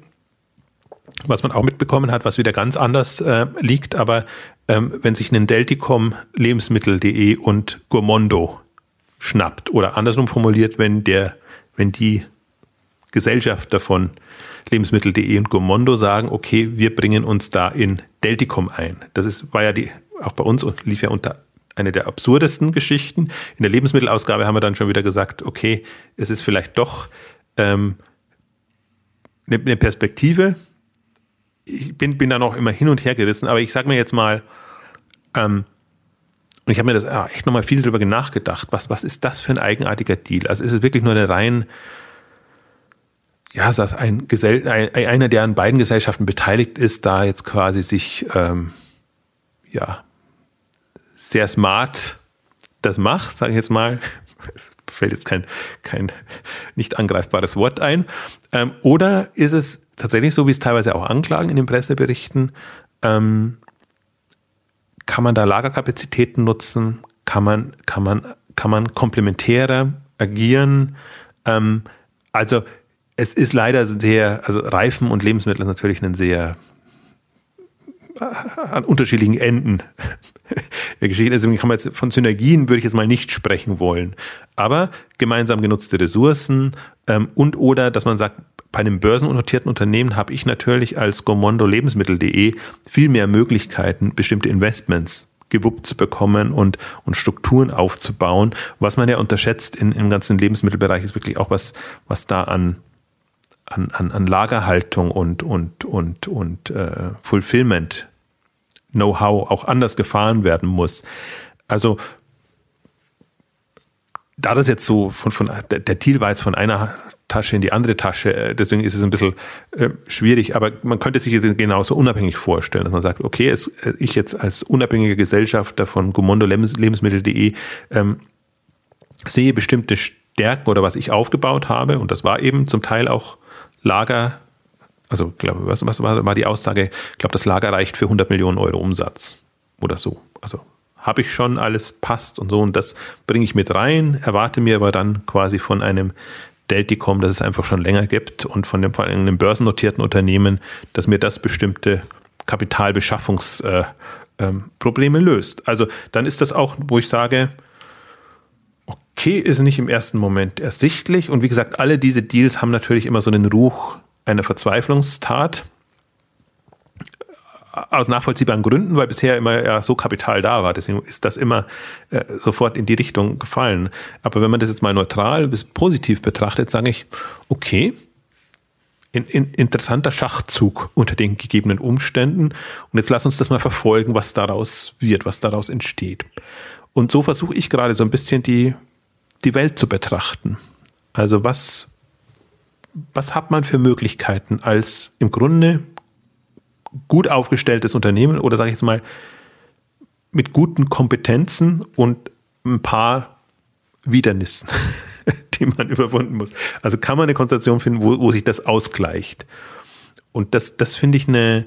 was man auch mitbekommen hat, was wieder ganz anders äh, liegt, aber ähm, wenn sich ein Delticom Lebensmittel.de und Gourmondo schnappt oder andersrum formuliert, wenn der, wenn die Gesellschaft davon Lebensmittel.de und Gourmondo sagen, okay, wir bringen uns da in Delticom ein. Das ist, war ja die, auch bei uns und lief ja unter eine der absurdesten Geschichten. In der Lebensmittelausgabe haben wir dann schon wieder gesagt, okay, es ist vielleicht doch ähm, eine Perspektive, ich bin, bin da noch immer hin und her gerissen, aber ich sage mir jetzt mal, ähm, und ich habe mir das ja, echt nochmal viel darüber nachgedacht, was, was ist das für ein eigenartiger Deal? Also ist es wirklich nur eine rein, ja, dass ein Gesell ein, einer, der an beiden Gesellschaften beteiligt ist, da jetzt quasi sich, ähm, ja, sehr smart das macht, sage ich jetzt mal. Es fällt jetzt kein, kein nicht angreifbares Wort ein. Ähm, oder ist es tatsächlich so, wie es teilweise auch anklagen in den Presseberichten, ähm, kann man da Lagerkapazitäten nutzen? Kann man, kann man, kann man komplementärer agieren? Ähm, also es ist leider sehr, also Reifen und Lebensmittel ist natürlich ein sehr an unterschiedlichen Enden der Geschichte. Deswegen kann man jetzt von Synergien würde ich jetzt mal nicht sprechen wollen. Aber gemeinsam genutzte Ressourcen ähm, und oder, dass man sagt, bei einem börsennotierten Unternehmen habe ich natürlich als Gomondo Lebensmittel.de viel mehr Möglichkeiten, bestimmte Investments gewuppt zu bekommen und, und Strukturen aufzubauen. Was man ja unterschätzt in, im ganzen Lebensmittelbereich ist wirklich auch was, was da an, an, an, an Lagerhaltung und, und, und, und äh, Fulfillment Know-how auch anders gefahren werden muss. Also da das jetzt so von, von der, der Deal war jetzt von einer Tasche in die andere Tasche. Äh, deswegen ist es ein bisschen äh, schwierig, aber man könnte sich genauso unabhängig vorstellen, dass man sagt, okay, es, äh, ich jetzt als unabhängiger Gesellschafter von Gomondo Lebensmittel.de ähm, sehe bestimmte Stärken oder was ich aufgebaut habe und das war eben zum Teil auch Lager, also glaube, was, was war, war die Aussage? Ich glaube, das Lager reicht für 100 Millionen Euro Umsatz oder so. Also habe ich schon alles passt und so und das bringe ich mit rein, erwarte mir aber dann quasi von einem Delticom, das es einfach schon länger gibt und von dem vor allem einem börsennotierten Unternehmen, dass mir das bestimmte Kapitalbeschaffungsprobleme äh, ähm, löst. Also dann ist das auch, wo ich sage, okay, ist nicht im ersten Moment ersichtlich. Und wie gesagt, alle diese Deals haben natürlich immer so einen Ruch einer Verzweiflungstat aus nachvollziehbaren Gründen, weil bisher immer ja so Kapital da war. Deswegen ist das immer äh, sofort in die Richtung gefallen. Aber wenn man das jetzt mal neutral bis positiv betrachtet, sage ich, okay, in, in, interessanter Schachzug unter den gegebenen Umständen. Und jetzt lass uns das mal verfolgen, was daraus wird, was daraus entsteht. Und so versuche ich gerade so ein bisschen die, die Welt zu betrachten. Also was, was hat man für Möglichkeiten als im Grunde gut aufgestelltes Unternehmen oder sage ich jetzt mal mit guten Kompetenzen und ein paar Widernissen, die man überwunden muss. Also kann man eine Konstellation finden, wo, wo sich das ausgleicht. Und das, das finde ich eine,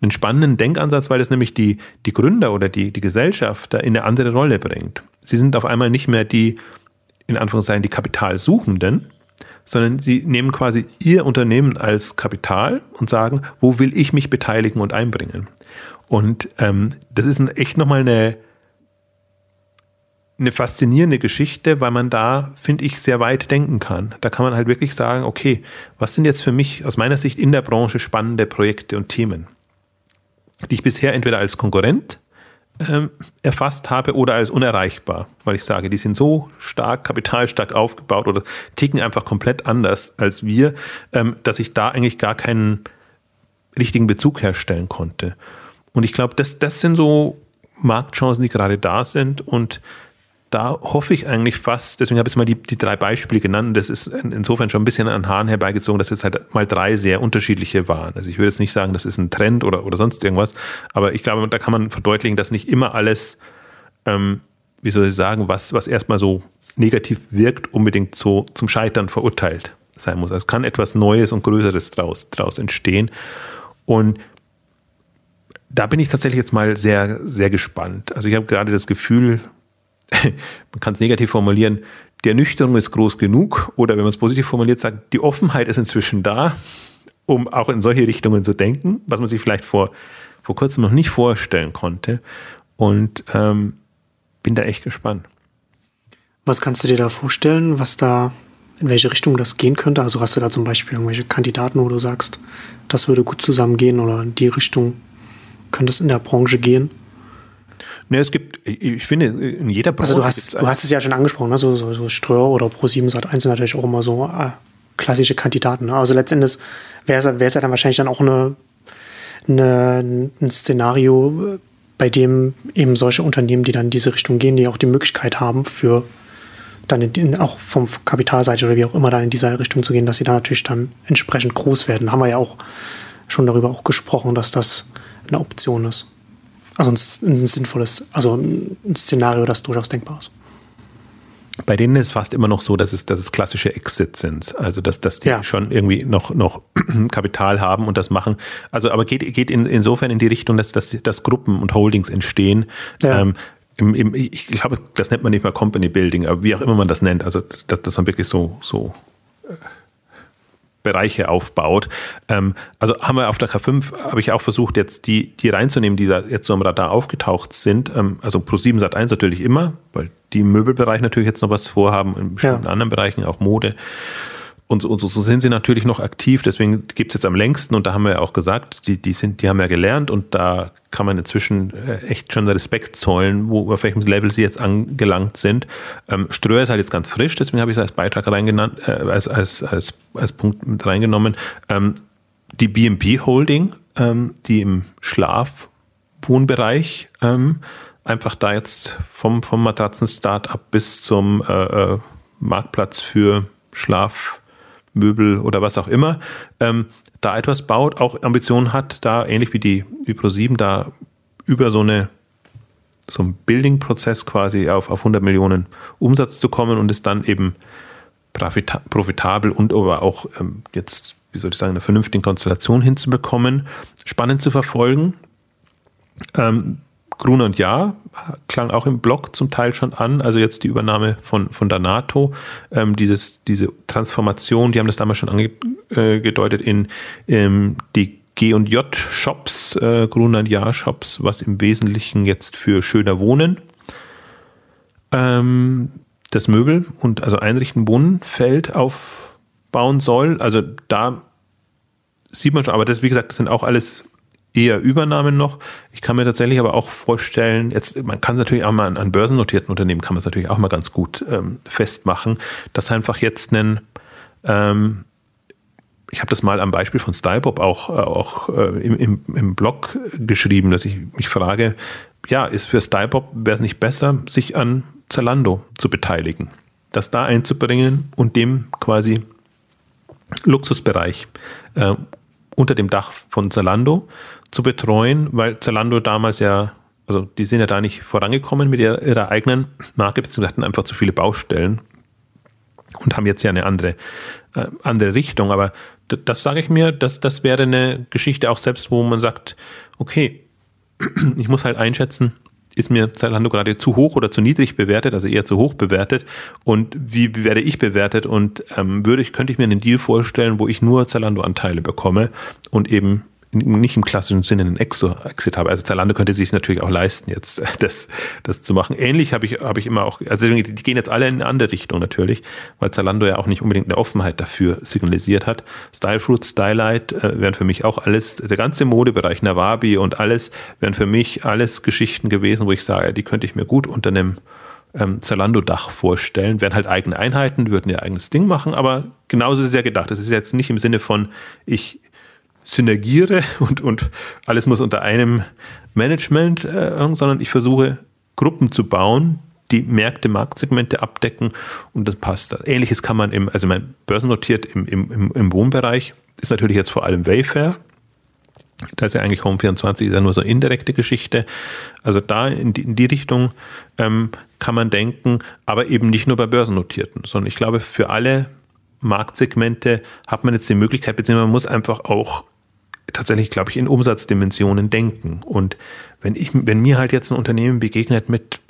einen spannenden Denkansatz, weil es nämlich die, die Gründer oder die, die Gesellschaft da in eine andere Rolle bringt. Sie sind auf einmal nicht mehr die, in Anführungszeichen, die Kapitalsuchenden, sondern sie nehmen quasi ihr Unternehmen als Kapital und sagen, wo will ich mich beteiligen und einbringen. Und ähm, das ist ein, echt nochmal eine, eine faszinierende Geschichte, weil man da, finde ich, sehr weit denken kann. Da kann man halt wirklich sagen, okay, was sind jetzt für mich aus meiner Sicht in der Branche spannende Projekte und Themen, die ich bisher entweder als Konkurrent ähm, erfasst habe oder als unerreichbar, weil ich sage, die sind so stark, kapitalstark aufgebaut oder ticken einfach komplett anders als wir, ähm, dass ich da eigentlich gar keinen richtigen Bezug herstellen konnte. Und ich glaube, das, das sind so Marktchancen, die gerade da sind und da hoffe ich eigentlich fast, deswegen habe ich jetzt mal die, die drei Beispiele genannt, das ist insofern schon ein bisschen an Haaren herbeigezogen, dass jetzt halt mal drei sehr unterschiedliche waren. Also ich würde jetzt nicht sagen, das ist ein Trend oder, oder sonst irgendwas, aber ich glaube, da kann man verdeutlichen, dass nicht immer alles ähm, wie soll ich sagen, was, was erstmal so negativ wirkt, unbedingt so zum Scheitern verurteilt sein muss. Also es kann etwas Neues und Größeres draus, draus entstehen. Und da bin ich tatsächlich jetzt mal sehr, sehr gespannt. Also ich habe gerade das Gefühl, man kann es negativ formulieren, die Ernüchterung ist groß genug oder wenn man es positiv formuliert sagt, die Offenheit ist inzwischen da, um auch in solche Richtungen zu denken, was man sich vielleicht vor, vor kurzem noch nicht vorstellen konnte. Und ähm, bin da echt gespannt. Was kannst du dir da vorstellen, was da, in welche Richtung das gehen könnte? Also hast du da zum Beispiel irgendwelche Kandidaten, wo du sagst, das würde gut zusammengehen oder in die Richtung könnte es in der Branche gehen? Ne, es gibt, ich finde, in jeder Branche. Also du hast, du hast es ja schon angesprochen, ne? so, so, so Ströer oder Pro7 Sat 1 sind natürlich auch immer so äh, klassische Kandidaten. Ne? Also letztendlich wäre es ja dann wahrscheinlich dann auch eine, eine, ein Szenario, bei dem eben solche Unternehmen, die dann in diese Richtung gehen, die auch die Möglichkeit haben, für dann in, auch vom Kapitalseite oder wie auch immer dann in dieser Richtung zu gehen, dass sie dann natürlich dann entsprechend groß werden. Haben wir ja auch schon darüber auch gesprochen, dass das eine Option ist. Also ein, ein sinnvolles, also ein Szenario, das durchaus denkbar ist. Bei denen ist es fast immer noch so, dass es, dass es klassische Exits sind. Also, dass, dass die ja. schon irgendwie noch, noch Kapital haben und das machen. Also, aber geht, geht in, insofern in die Richtung, dass, dass, dass Gruppen und Holdings entstehen. Ja. Ähm, im, im, ich glaube, das nennt man nicht mal Company Building, aber wie auch immer man das nennt. Also, dass, dass man wirklich so, so äh, Bereiche aufbaut. Ähm, also haben wir auf der K5, habe ich auch versucht, jetzt die, die reinzunehmen, die da jetzt so am Radar aufgetaucht sind. Ähm, also Pro7 Sat 1 natürlich immer, weil die im Möbelbereich natürlich jetzt noch was vorhaben, in bestimmten ja. anderen Bereichen, auch Mode. Und so, und so sind sie natürlich noch aktiv, deswegen gibt es jetzt am längsten und da haben wir ja auch gesagt, die, die, sind, die haben ja gelernt und da kann man inzwischen äh, echt schon Respekt zollen, wo, auf welchem Level sie jetzt angelangt sind. Ähm, Ströer ist halt jetzt ganz frisch, deswegen habe ich es als Beitrag reingenannt, äh, als, als, als, als Punkt mit reingenommen. Ähm, die BNP Holding, ähm, die im Schlafwohnbereich ähm, einfach da jetzt vom, vom Matratzen-Startup bis zum äh, äh Marktplatz für Schlaf Möbel oder was auch immer, ähm, da etwas baut, auch Ambitionen hat, da ähnlich wie die wie Pro7 da über so eine so einen Building-Prozess quasi auf, auf 100 Millionen Umsatz zu kommen und es dann eben profitabel und aber auch ähm, jetzt, wie soll ich sagen, eine vernünftige Konstellation hinzubekommen, spannend zu verfolgen. Ähm, Gruner und Ja klang auch im Blog zum Teil schon an, also jetzt die Übernahme von, von Danato, ähm, dieses, diese Transformation, die haben das damals schon angedeutet äh, in ähm, die G&J Shops, äh, Gruner und Ja Shops, was im Wesentlichen jetzt für schöner Wohnen ähm, das Möbel und also Einrichten Wohnfeld aufbauen soll. Also da sieht man schon, aber das, wie gesagt, das sind auch alles eher Übernahmen noch. Ich kann mir tatsächlich aber auch vorstellen, jetzt, man kann es natürlich auch mal an, an börsennotierten Unternehmen, kann man es natürlich auch mal ganz gut ähm, festmachen, dass einfach jetzt einen, ähm, ich habe das mal am Beispiel von Stylebob auch, äh, auch äh, im, im, im Blog geschrieben, dass ich mich frage, ja, ist für Stylebob, wäre es nicht besser, sich an Zalando zu beteiligen, das da einzubringen und dem quasi Luxusbereich äh, unter dem Dach von Zalando zu betreuen, weil Zalando damals ja, also die sind ja da nicht vorangekommen mit ihrer, ihrer eigenen Marke, beziehungsweise hatten einfach zu viele Baustellen und haben jetzt ja eine andere, äh, andere Richtung. Aber das sage ich mir, dass das wäre eine Geschichte auch selbst, wo man sagt, okay, ich muss halt einschätzen, ist mir Zalando gerade zu hoch oder zu niedrig bewertet, also eher zu hoch bewertet und wie werde ich bewertet und ähm, würde ich, könnte ich mir einen Deal vorstellen, wo ich nur Zalando-Anteile bekomme und eben nicht im klassischen Sinne einen Exit habe. Also Zalando könnte sich natürlich auch leisten, jetzt das, das zu machen. Ähnlich habe ich, habe ich immer auch, also die gehen jetzt alle in eine andere Richtung natürlich, weil Zalando ja auch nicht unbedingt eine Offenheit dafür signalisiert hat. Stylefruit, Stylight äh, wären für mich auch alles, der ganze Modebereich, Nawabi und alles, wären für mich alles Geschichten gewesen, wo ich sage, die könnte ich mir gut unter einem ähm, Zalando-Dach vorstellen, wären halt eigene Einheiten, würden ihr eigenes Ding machen, aber genauso ist es ja gedacht. Das ist jetzt nicht im Sinne von, ich synergiere und, und alles muss unter einem Management, äh, sondern ich versuche Gruppen zu bauen, die Märkte, Marktsegmente abdecken und das passt. Ähnliches kann man im, also mein börsennotiert im, im, im Wohnbereich, ist natürlich jetzt vor allem Wayfair, Da ist ja eigentlich Home24 ist ja nur so indirekte Geschichte. Also da in die, in die Richtung ähm, kann man denken, aber eben nicht nur bei Börsennotierten, sondern ich glaube, für alle Marktsegmente hat man jetzt die Möglichkeit, beziehungsweise man muss einfach auch tatsächlich, glaube ich, in Umsatzdimensionen denken. Und wenn ich, wenn mir halt jetzt ein Unternehmen begegnet mit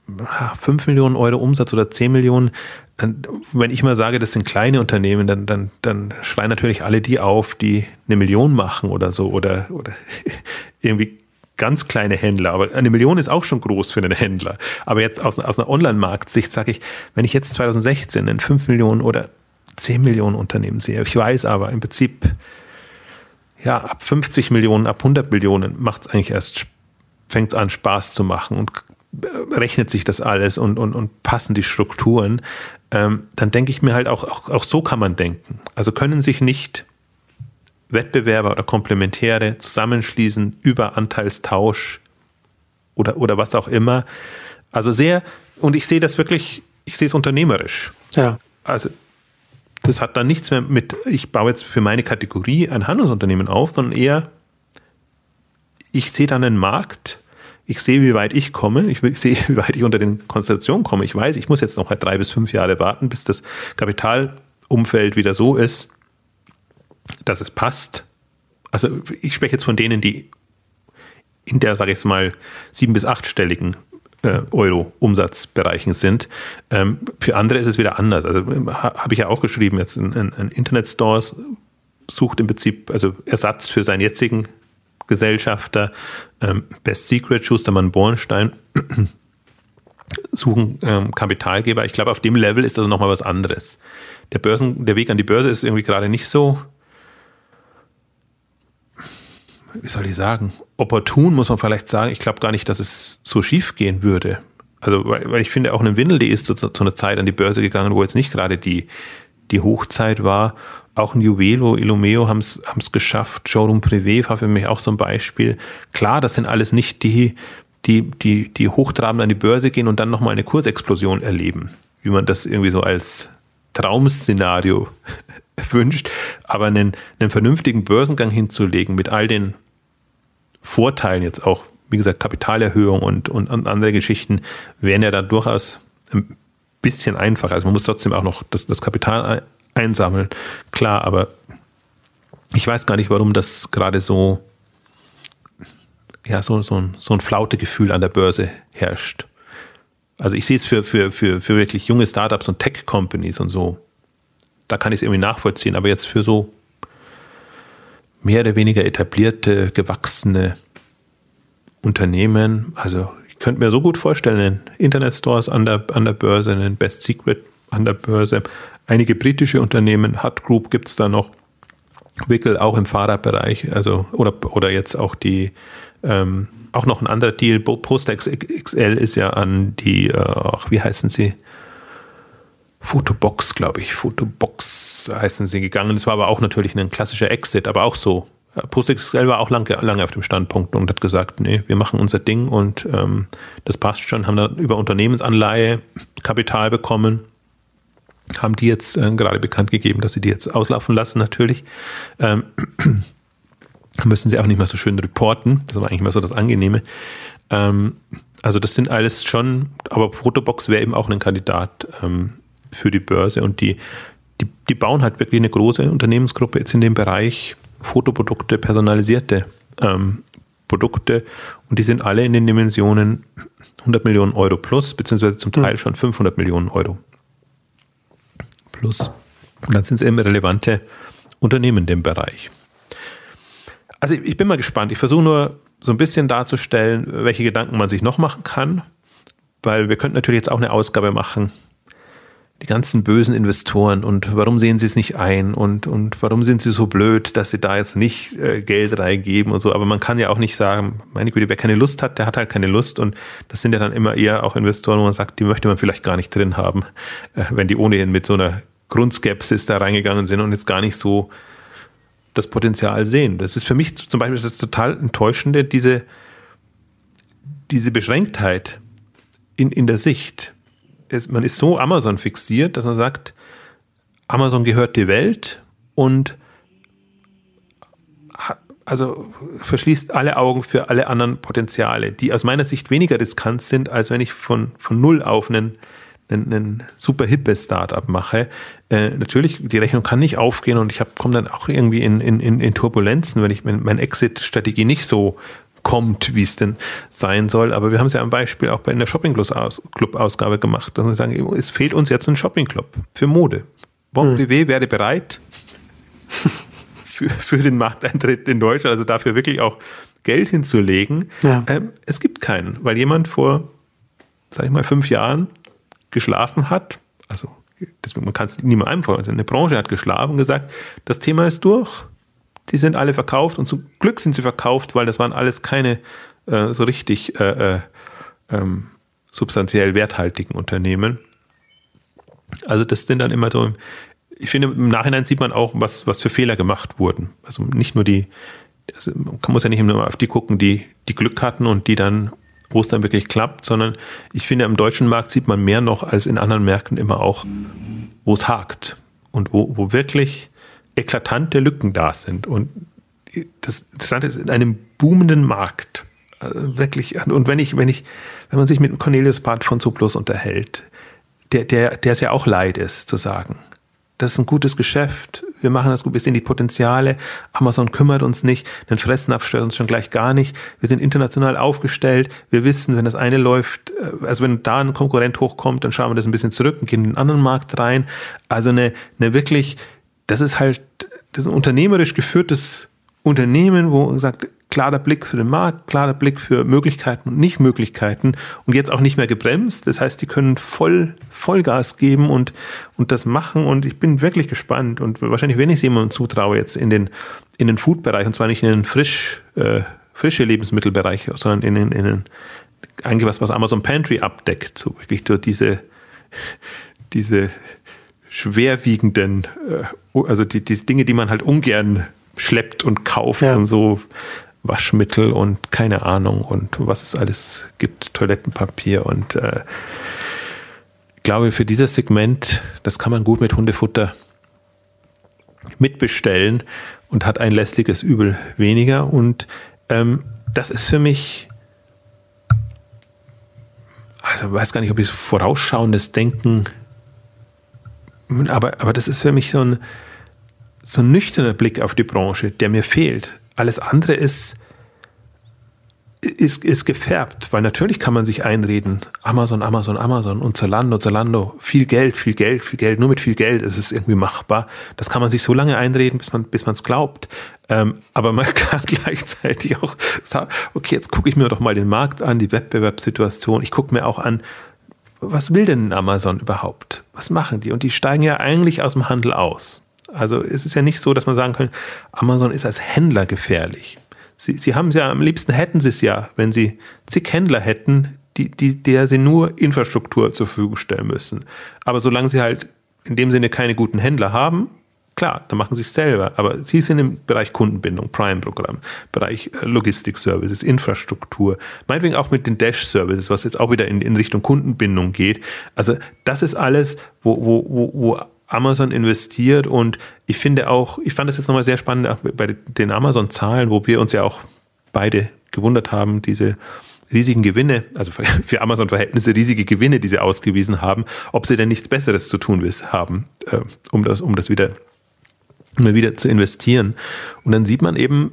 5 Millionen Euro Umsatz oder 10 Millionen, wenn ich mal sage, das sind kleine Unternehmen, dann, dann, dann schreien natürlich alle die auf, die eine Million machen oder so oder, oder irgendwie ganz kleine Händler. Aber eine Million ist auch schon groß für einen Händler. Aber jetzt aus, aus einer Online-Marktsicht sage ich, wenn ich jetzt 2016 ein 5 Millionen oder 10 Millionen Unternehmen sehe, ich weiß aber im Prinzip, ja, ab 50 Millionen, ab 100 Millionen macht es eigentlich erst, fängt es an Spaß zu machen und rechnet sich das alles und, und, und passen die Strukturen, ähm, dann denke ich mir halt auch, auch, auch so kann man denken. Also können sich nicht Wettbewerber oder Komplementäre zusammenschließen über Anteilstausch oder, oder was auch immer. Also sehr, und ich sehe das wirklich, ich sehe es unternehmerisch. Ja. Also das hat dann nichts mehr mit, ich baue jetzt für meine Kategorie ein Handelsunternehmen auf, sondern eher, ich sehe dann einen Markt, ich sehe, wie weit ich komme, ich, sehe, wie weit ich unter den Konstellationen komme. Ich weiß, ich muss jetzt noch drei bis fünf Jahre warten, bis das Kapitalumfeld wieder so ist, dass es passt. Also ich spreche jetzt von denen, die in der, sage ich jetzt mal, sieben- bis achtstelligen äh, Euro-Umsatzbereichen sind. Ähm, für andere ist es wieder anders. Also ha, habe ich ja auch geschrieben, jetzt ein, ein Internet-Stores sucht im Prinzip also Ersatz für seinen jetzigen Gesellschafter, ähm, Best Secret, Schustermann Bornstein, suchen ähm, Kapitalgeber. Ich glaube, auf dem Level ist das nochmal was anderes. Der, Börsen, der Weg an die Börse ist irgendwie gerade nicht so, wie soll ich sagen, opportun, muss man vielleicht sagen. Ich glaube gar nicht, dass es so schief gehen würde. Also, weil, weil ich finde, auch ein Windel, die ist zu, zu einer Zeit an die Börse gegangen, wo jetzt nicht gerade die, die Hochzeit war auch ein Juvelo, Ilomeo haben es geschafft. Showroom Privé war für mich auch so ein Beispiel. Klar, das sind alles nicht die, die, die, die hochtrabend an die Börse gehen und dann nochmal eine Kursexplosion erleben, wie man das irgendwie so als Traum-Szenario wünscht. Aber einen, einen vernünftigen Börsengang hinzulegen mit all den Vorteilen jetzt auch, wie gesagt, Kapitalerhöhung und, und, andere Geschichten, wären ja da durchaus ein bisschen einfacher. Also man muss trotzdem auch noch das, das Kapital einsammeln. Klar, aber ich weiß gar nicht, warum das gerade so, ja, so, so, ein, so ein Flautegefühl an der Börse herrscht. Also ich sehe es für, für, für, für wirklich junge Startups und Tech-Companies und so. Da kann ich es irgendwie nachvollziehen, aber jetzt für so mehr oder weniger etablierte, gewachsene Unternehmen, also ich könnte mir so gut vorstellen, einen Internetstores an der, an der Börse, einen Best Secret an der Börse, einige britische Unternehmen, Hut Group gibt es da noch, Wickel auch im Fahrradbereich, also oder, oder jetzt auch die ähm, auch noch ein anderer Deal, Postex XL ist ja an die, äh, ach, wie heißen sie? Fotobox, glaube ich. Fotobox heißen sie gegangen. Das war aber auch natürlich ein klassischer Exit, aber auch so. Postex XL war auch lange, lange auf dem Standpunkt und hat gesagt, nee, wir machen unser Ding und ähm, das passt schon, haben dann über Unternehmensanleihe Kapital bekommen haben die jetzt äh, gerade bekannt gegeben, dass sie die jetzt auslaufen lassen natürlich. Ähm, müssen sie auch nicht mehr so schön reporten. Das war eigentlich mal so das Angenehme. Ähm, also das sind alles schon, aber Protobox wäre eben auch ein Kandidat ähm, für die Börse und die, die, die bauen halt wirklich eine große Unternehmensgruppe jetzt in dem Bereich Fotoprodukte, personalisierte ähm, Produkte und die sind alle in den Dimensionen 100 Millionen Euro plus, beziehungsweise zum Teil hm. schon 500 Millionen Euro plus. Und dann sind es eben relevante Unternehmen in dem Bereich. Also ich bin mal gespannt. Ich versuche nur so ein bisschen darzustellen, welche Gedanken man sich noch machen kann, weil wir könnten natürlich jetzt auch eine Ausgabe machen. Die ganzen bösen Investoren und warum sehen sie es nicht ein und, und warum sind sie so blöd, dass sie da jetzt nicht äh, Geld reingeben und so. Aber man kann ja auch nicht sagen, meine Güte, wer keine Lust hat, der hat halt keine Lust. Und das sind ja dann immer eher auch Investoren, wo man sagt, die möchte man vielleicht gar nicht drin haben, äh, wenn die ohnehin mit so einer Grundskepsis da reingegangen sind und jetzt gar nicht so das Potenzial sehen. Das ist für mich zum Beispiel das total Enttäuschende, diese, diese Beschränktheit in, in der Sicht. Es, man ist so Amazon fixiert, dass man sagt, Amazon gehört die Welt und also verschließt alle Augen für alle anderen Potenziale, die aus meiner Sicht weniger riskant sind, als wenn ich von, von null auf einen, einen, super hippes Startup mache. Äh, natürlich, die Rechnung kann nicht aufgehen und ich komme dann auch irgendwie in, in, in Turbulenzen, wenn ich meine Exit-Strategie nicht so kommt, wie es denn sein soll. Aber wir haben es ja am Beispiel auch bei in der Shopping-Club-Ausgabe gemacht, dass wir sagen, es fehlt uns jetzt ein Shopping-Club für Mode. Bon hm. Wäre bereit, für, für den Markteintritt in Deutschland, also dafür wirklich auch Geld hinzulegen. Ja. Ähm, es gibt keinen, weil jemand vor, sag ich mal, fünf Jahren geschlafen hat. Also das, man kann es niemand einfordern. Eine Branche hat geschlafen und gesagt, das Thema ist durch. Die sind alle verkauft und zum Glück sind sie verkauft, weil das waren alles keine äh, so richtig äh, äh, ähm, substanziell werthaltigen Unternehmen. Also das sind dann immer so ich finde, im Nachhinein sieht man auch, was, was für Fehler gemacht wurden. Also nicht nur die, also man muss ja nicht immer auf die gucken, die, die Glück hatten und die dann, wo es dann wirklich klappt, sondern ich finde, im deutschen Markt sieht man mehr noch als in anderen Märkten immer auch, wo es hakt und wo, wo wirklich eklatante Lücken da sind. Und das Interessante ist, in einem boomenden Markt, also wirklich, und wenn ich, wenn ich, wenn man sich mit Cornelius Part von Zuplus unterhält, der, der, der es ja auch leid ist, zu sagen, das ist ein gutes Geschäft, wir machen das gut, wir sehen die Potenziale, Amazon kümmert uns nicht, den Fressnapf stört uns schon gleich gar nicht, wir sind international aufgestellt, wir wissen, wenn das eine läuft, äh, also wenn da ein Konkurrent hochkommt, dann schauen wir das ein bisschen zurück und gehen in den anderen Markt rein. Also eine, eine wirklich, das ist halt, das ist ein unternehmerisch geführtes Unternehmen, wo man sagt, klarer Blick für den Markt, klarer Blick für Möglichkeiten und Nichtmöglichkeiten und jetzt auch nicht mehr gebremst. Das heißt, die können voll Vollgas geben und, und das machen und ich bin wirklich gespannt und wahrscheinlich, wenn ich es jemandem zutraue, jetzt in den, in den Food-Bereich und zwar nicht in den frisch, äh, frische Lebensmittelbereich, sondern in den, in den eigentlich was, was Amazon Pantry abdeckt, so wirklich so diese, diese schwerwiegenden, äh, also die, die Dinge, die man halt ungern schleppt und kauft ja. und so Waschmittel und keine Ahnung und was es alles gibt, Toilettenpapier und äh, ich glaube, für dieses Segment, das kann man gut mit Hundefutter mitbestellen und hat ein lästiges Übel weniger. Und ähm, das ist für mich, also weiß gar nicht, ob ich so vorausschauendes Denken, aber, aber das ist für mich so ein, so ein nüchterner Blick auf die Branche, der mir fehlt. Alles andere ist, ist, ist gefärbt, weil natürlich kann man sich einreden, Amazon, Amazon, Amazon und Zalando, Zalando, viel Geld, viel Geld, viel Geld, nur mit viel Geld ist es irgendwie machbar. Das kann man sich so lange einreden, bis man bis es glaubt. Ähm, aber man kann gleichzeitig auch sagen, okay, jetzt gucke ich mir doch mal den Markt an, die Wettbewerbssituation. Ich gucke mir auch an, was will denn Amazon überhaupt? Was machen die? Und die steigen ja eigentlich aus dem Handel aus. Also es ist ja nicht so, dass man sagen kann, Amazon ist als Händler gefährlich. Sie, sie haben es ja, am liebsten hätten sie es ja, wenn sie zig Händler hätten, die, die, der sie nur Infrastruktur zur Verfügung stellen müssen. Aber solange sie halt in dem Sinne keine guten Händler haben, klar, dann machen sie es selber. Aber sie sind im Bereich Kundenbindung, Prime-Programm, Bereich äh, Logistik-Services, Infrastruktur, meinetwegen auch mit den Dash-Services, was jetzt auch wieder in, in Richtung Kundenbindung geht. Also das ist alles, wo, wo, wo, wo Amazon investiert und ich finde auch, ich fand das jetzt nochmal sehr spannend bei den Amazon-Zahlen, wo wir uns ja auch beide gewundert haben, diese riesigen Gewinne, also für Amazon-Verhältnisse riesige Gewinne, die sie ausgewiesen haben, ob sie denn nichts Besseres zu tun haben, äh, um das, um das wieder, um wieder zu investieren. Und dann sieht man eben,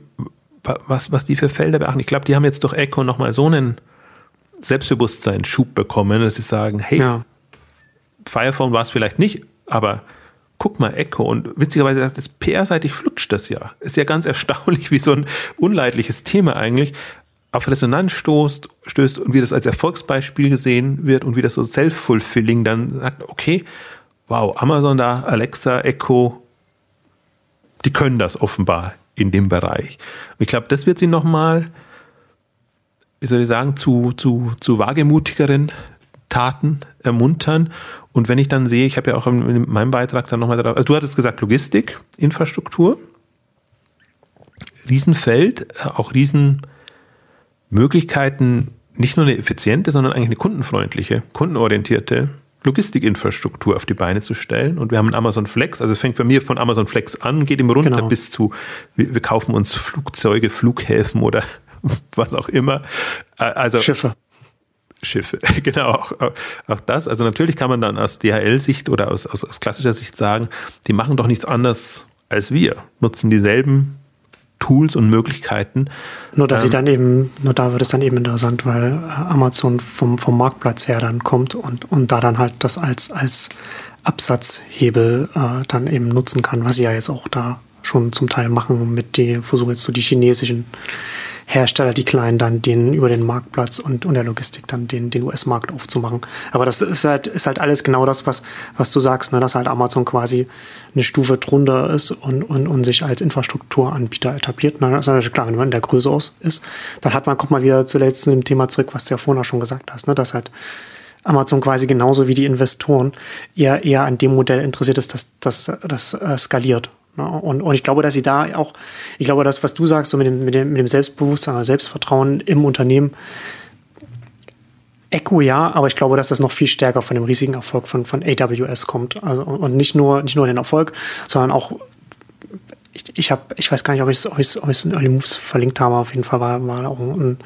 was, was die für Felder beachten. Ich glaube, die haben jetzt durch Echo nochmal so einen Selbstbewusstseinsschub bekommen, dass sie sagen, hey, ja. Firephone war es vielleicht nicht, aber guck mal, Echo. Und witzigerweise, das PR-seitig flutscht das ja. Ist ja ganz erstaunlich, wie so ein unleidliches Thema eigentlich auf Resonanz stoßt, stößt und wie das als Erfolgsbeispiel gesehen wird und wie das so self-fulfilling dann sagt, okay, wow, Amazon da, Alexa, Echo, die können das offenbar in dem Bereich. Und ich glaube, das wird sie nochmal, wie soll ich sagen, zu, zu, zu wagemutigeren Taten ermuntern. Und wenn ich dann sehe, ich habe ja auch in meinem Beitrag dann nochmal darauf, also du hattest gesagt Logistik, Infrastruktur, Riesenfeld, äh, auch Riesenmöglichkeiten, nicht nur eine effiziente, sondern eigentlich eine kundenfreundliche, kundenorientierte Logistikinfrastruktur auf die Beine zu stellen. Und wir haben Amazon Flex, also es fängt bei mir von Amazon Flex an, geht immer runter genau. bis zu, wir, wir, kaufen uns Flugzeuge, Flughäfen oder was auch immer. Also Schiffe. Schiffe, genau, auch, auch das. Also natürlich kann man dann aus DHL-Sicht oder aus, aus, aus klassischer Sicht sagen, die machen doch nichts anderes als wir, nutzen dieselben Tools und Möglichkeiten. Nur dass ähm, ich dann eben, nur da wird es dann eben interessant, weil Amazon vom, vom Marktplatz her dann kommt und, und da dann halt das als, als Absatzhebel äh, dann eben nutzen kann, was sie ja jetzt auch da schon zum Teil machen mit die versuchen jetzt so die chinesischen Hersteller, die kleinen, dann den über den Marktplatz und, und der Logistik dann den, den US-Markt aufzumachen. Aber das ist halt, ist halt alles genau das, was, was du sagst, ne? dass halt Amazon quasi eine Stufe drunter ist und, und, und sich als Infrastrukturanbieter etabliert. Ne? Das ist natürlich klar, wenn man in der Größe aus ist, dann hat man, kommt mal wieder zuletzt zu dem Thema zurück, was du ja vorhin auch schon gesagt hast, ne? dass halt Amazon quasi genauso wie die Investoren eher, eher an dem Modell interessiert ist, dass das, das äh, skaliert. Ne? Und, und ich glaube, dass sie da auch, ich glaube, das, was du sagst, so mit dem, mit dem, mit dem Selbstbewusstsein oder Selbstvertrauen im Unternehmen, Echo ja, aber ich glaube, dass das noch viel stärker von dem riesigen Erfolg von, von AWS kommt. Also, und nicht nur, nicht nur den Erfolg, sondern auch, ich, ich habe, ich weiß gar nicht, ob ich es ob ob in Early Moves verlinkt habe, auf jeden Fall war, war auch ein,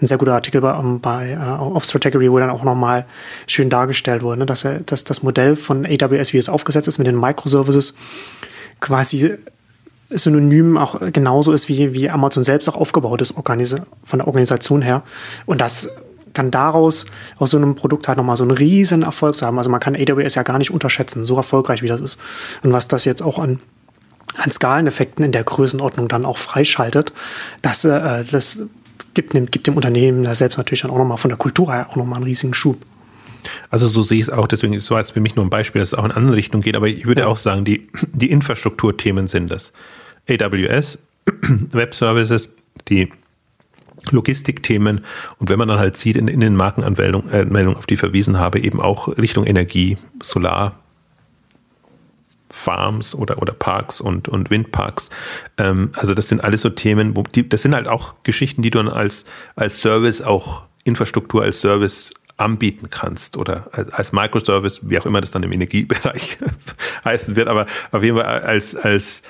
ein sehr guter Artikel bei, bei uh, auf Strategy, wo dann auch nochmal schön dargestellt wurde, ne, dass, er, dass das Modell von AWS, wie es aufgesetzt ist mit den Microservices, quasi synonym auch genauso ist, wie, wie Amazon selbst auch aufgebaut ist, von der Organisation her. Und das dann daraus aus so einem Produkt halt nochmal so einen riesen Erfolg zu haben. Also man kann AWS ja gar nicht unterschätzen, so erfolgreich wie das ist. Und was das jetzt auch an, an Skaleneffekten in der Größenordnung dann auch freischaltet, das, äh, das gibt, gibt dem Unternehmen da selbst natürlich dann auch nochmal von der Kultur her auch nochmal einen riesigen Schub. Also so sehe ich es auch, deswegen war es für mich nur ein Beispiel, dass es auch in andere Richtungen geht, aber ich würde ja. auch sagen, die, die Infrastrukturthemen sind das. AWS, Web Services, die Logistikthemen und wenn man dann halt sieht in, in den Markenanmeldungen, äh, auf die ich verwiesen habe, eben auch Richtung Energie, Solar, Farms oder, oder Parks und, und Windparks. Ähm, also das sind alles so Themen, wo die, das sind halt auch Geschichten, die du dann als, als Service auch Infrastruktur als Service anbieten kannst oder als, Microservice, wie auch immer das dann im Energiebereich heißen wird, aber auf jeden Fall als, als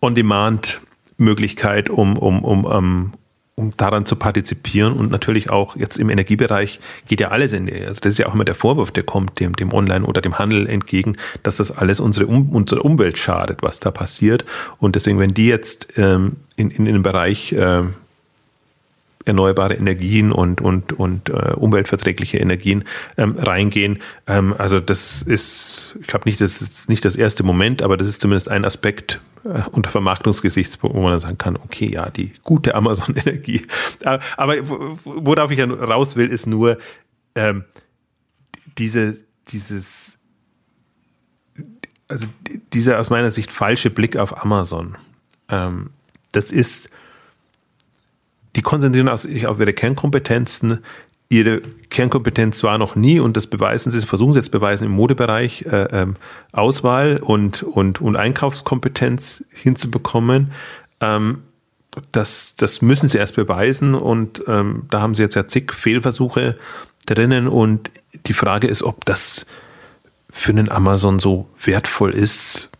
On-Demand-Möglichkeit, um, um, um, um, um daran zu partizipieren und natürlich auch jetzt im Energiebereich geht ja alles in, also das ist ja auch immer der Vorwurf, der kommt dem, dem Online oder dem Handel entgegen, dass das alles unsere, um, unsere Umwelt schadet, was da passiert. Und deswegen, wenn die jetzt ähm, in, in, in den Bereich äh, erneuerbare Energien und, und, und äh, umweltverträgliche Energien ähm, reingehen. Ähm, also das ist, ich glaube nicht, das ist nicht das erste Moment, aber das ist zumindest ein Aspekt äh, unter Vermarktungsgesichtspunkt, wo man dann sagen kann, okay, ja, die gute Amazon-Energie. Äh, aber worauf ich raus will, ist nur ähm, diese, dieses, also dieser aus meiner Sicht falsche Blick auf Amazon. Ähm, das ist die konzentrieren sich auf ihre Kernkompetenzen. Ihre Kernkompetenz war noch nie, und das beweisen sie, versuchen sie jetzt beweisen im Modebereich, äh, ähm, Auswahl und, und, und Einkaufskompetenz hinzubekommen. Ähm, das, das müssen sie erst beweisen und ähm, da haben sie jetzt ja zig Fehlversuche drinnen und die Frage ist, ob das für einen Amazon so wertvoll ist,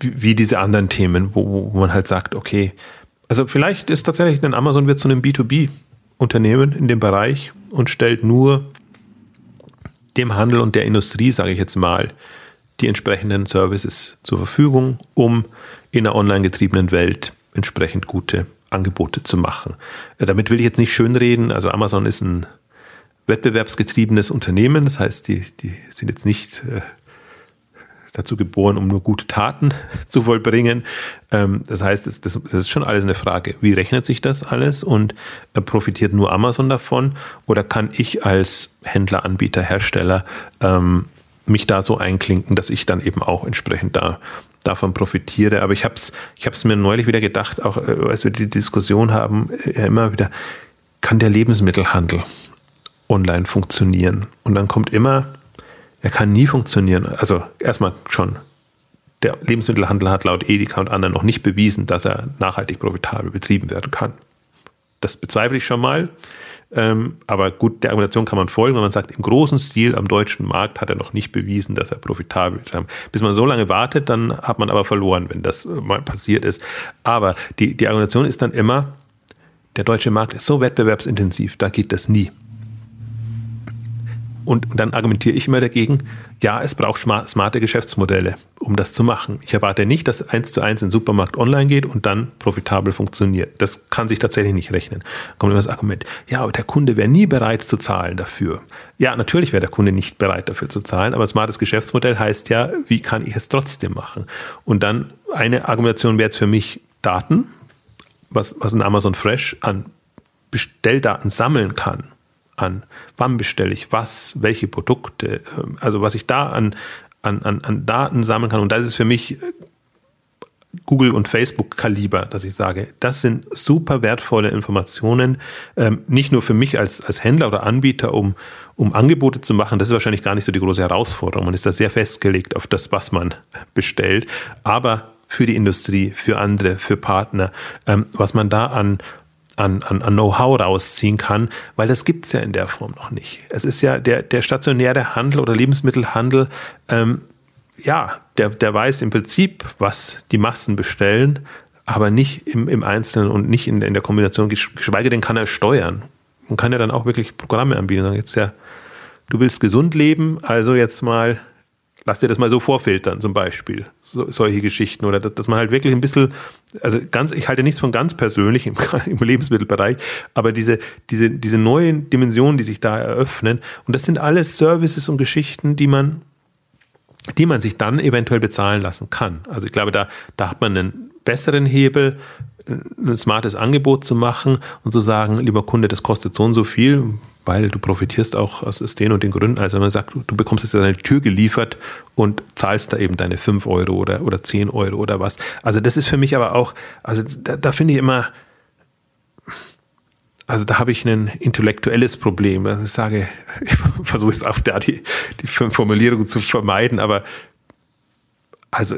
wie, wie diese anderen Themen, wo, wo man halt sagt, okay, also vielleicht ist tatsächlich ein Amazon wird zu einem B2B-Unternehmen in dem Bereich und stellt nur dem Handel und der Industrie, sage ich jetzt mal, die entsprechenden Services zur Verfügung, um in einer online getriebenen Welt entsprechend gute Angebote zu machen. Äh, damit will ich jetzt nicht schönreden. Also Amazon ist ein wettbewerbsgetriebenes Unternehmen. Das heißt, die, die sind jetzt nicht äh, dazu geboren, um nur gute Taten zu vollbringen. Ähm, das heißt, das, das, ist schon alles eine Frage. Wie rechnet sich das alles und äh, profitiert nur Amazon davon? Oder kann ich als Händler, Anbieter, Hersteller ähm, mich da so einklinken, dass ich dann eben auch entsprechend da davon profitiere. Aber ich habe es ich mir neulich wieder gedacht, auch äh, als wir die Diskussion haben, äh, immer wieder, kann der Lebensmittelhandel online funktionieren? Und dann kommt immer er kann nie funktionieren. Also erstmal schon, der Lebensmittelhandel hat laut Edeka und anderen noch nicht bewiesen, dass er nachhaltig profitabel betrieben werden kann. Das bezweifle ich schon mal. Ähm, aber gut, der Argumentation kann man folgen, wenn man sagt, im großen Stil am deutschen Markt hat er noch nicht bewiesen, dass er profitabel ist. Bis man so lange wartet, dann hat man aber verloren, wenn das mal passiert ist. Aber die, die Argumentation ist dann immer, der deutsche Markt ist so wettbewerbsintensiv, da geht das nie. Und, dann argumentiere ich immer dagegen, ja, es braucht smarte Geschäftsmodelle, um das zu machen. Ich erwarte nicht, dass eins zu eins in den Supermarkt online geht und dann profitabel funktioniert. Das kann sich tatsächlich nicht rechnen. Kommt immer das Argument, ja, aber der Kunde wäre nie bereit zu zahlen dafür. Ja, natürlich wäre der Kunde nicht bereit dafür zu zahlen, aber smartes Geschäftsmodell heißt ja, wie kann ich es trotzdem machen? Und dann eine Argumentation wäre jetzt für mich Daten, was, was ein Amazon Fresh an Bestelldaten sammeln kann an, wann bestelle ich was, welche Produkte, ähm, also was ich da an, an, an, an Daten sammeln kann. Und das ist für mich äh, Google und Facebook Kaliber, dass ich sage, das sind super wertvolle Informationen, ähm, nicht nur für mich als, als Händler oder Anbieter, um, um Angebote zu machen. Das ist wahrscheinlich gar nicht so die große Herausforderung. Man ist da sehr festgelegt auf das, was man bestellt, aber für die Industrie, für andere, für Partner, ähm, was man da an an, an, an Know-how rausziehen kann, weil das gibt es ja in der Form noch nicht. Es ist ja der, der stationäre Handel oder Lebensmittelhandel, ähm, ja, der, der weiß im Prinzip, was die Massen bestellen, aber nicht im, im Einzelnen und nicht in, in der Kombination, geschweige denn kann er steuern. Man kann ja dann auch wirklich Programme anbieten. Jetzt ja, du willst gesund leben, also jetzt mal lass dir das mal so vorfiltern, zum Beispiel. So, solche Geschichten. Oder dass, man halt wirklich ein bisschen, also ganz, ich halte nichts von ganz persönlich im, im, Lebensmittelbereich, aber diese, diese, diese neuen Dimensionen, die sich da eröffnen, und das sind alles Services und Geschichten, die man, die man sich dann eventuell bezahlen lassen kann. Also ich glaube, da, da hat man einen besseren Hebel, ein smartes Angebot zu machen und zu sagen, lieber Kunde, das kostet so und so viel, weil du profitierst auch aus den und den Gründen. Also wenn man sagt, du bekommst an deine Tür geliefert und zahlst da eben deine 5 Euro oder, oder 10 Euro oder was. Also das ist für mich aber auch, also da, da finde ich immer, also da habe ich ein intellektuelles Problem. Also ich sage, ich versuche es auch da die, die Formulierung zu vermeiden, aber also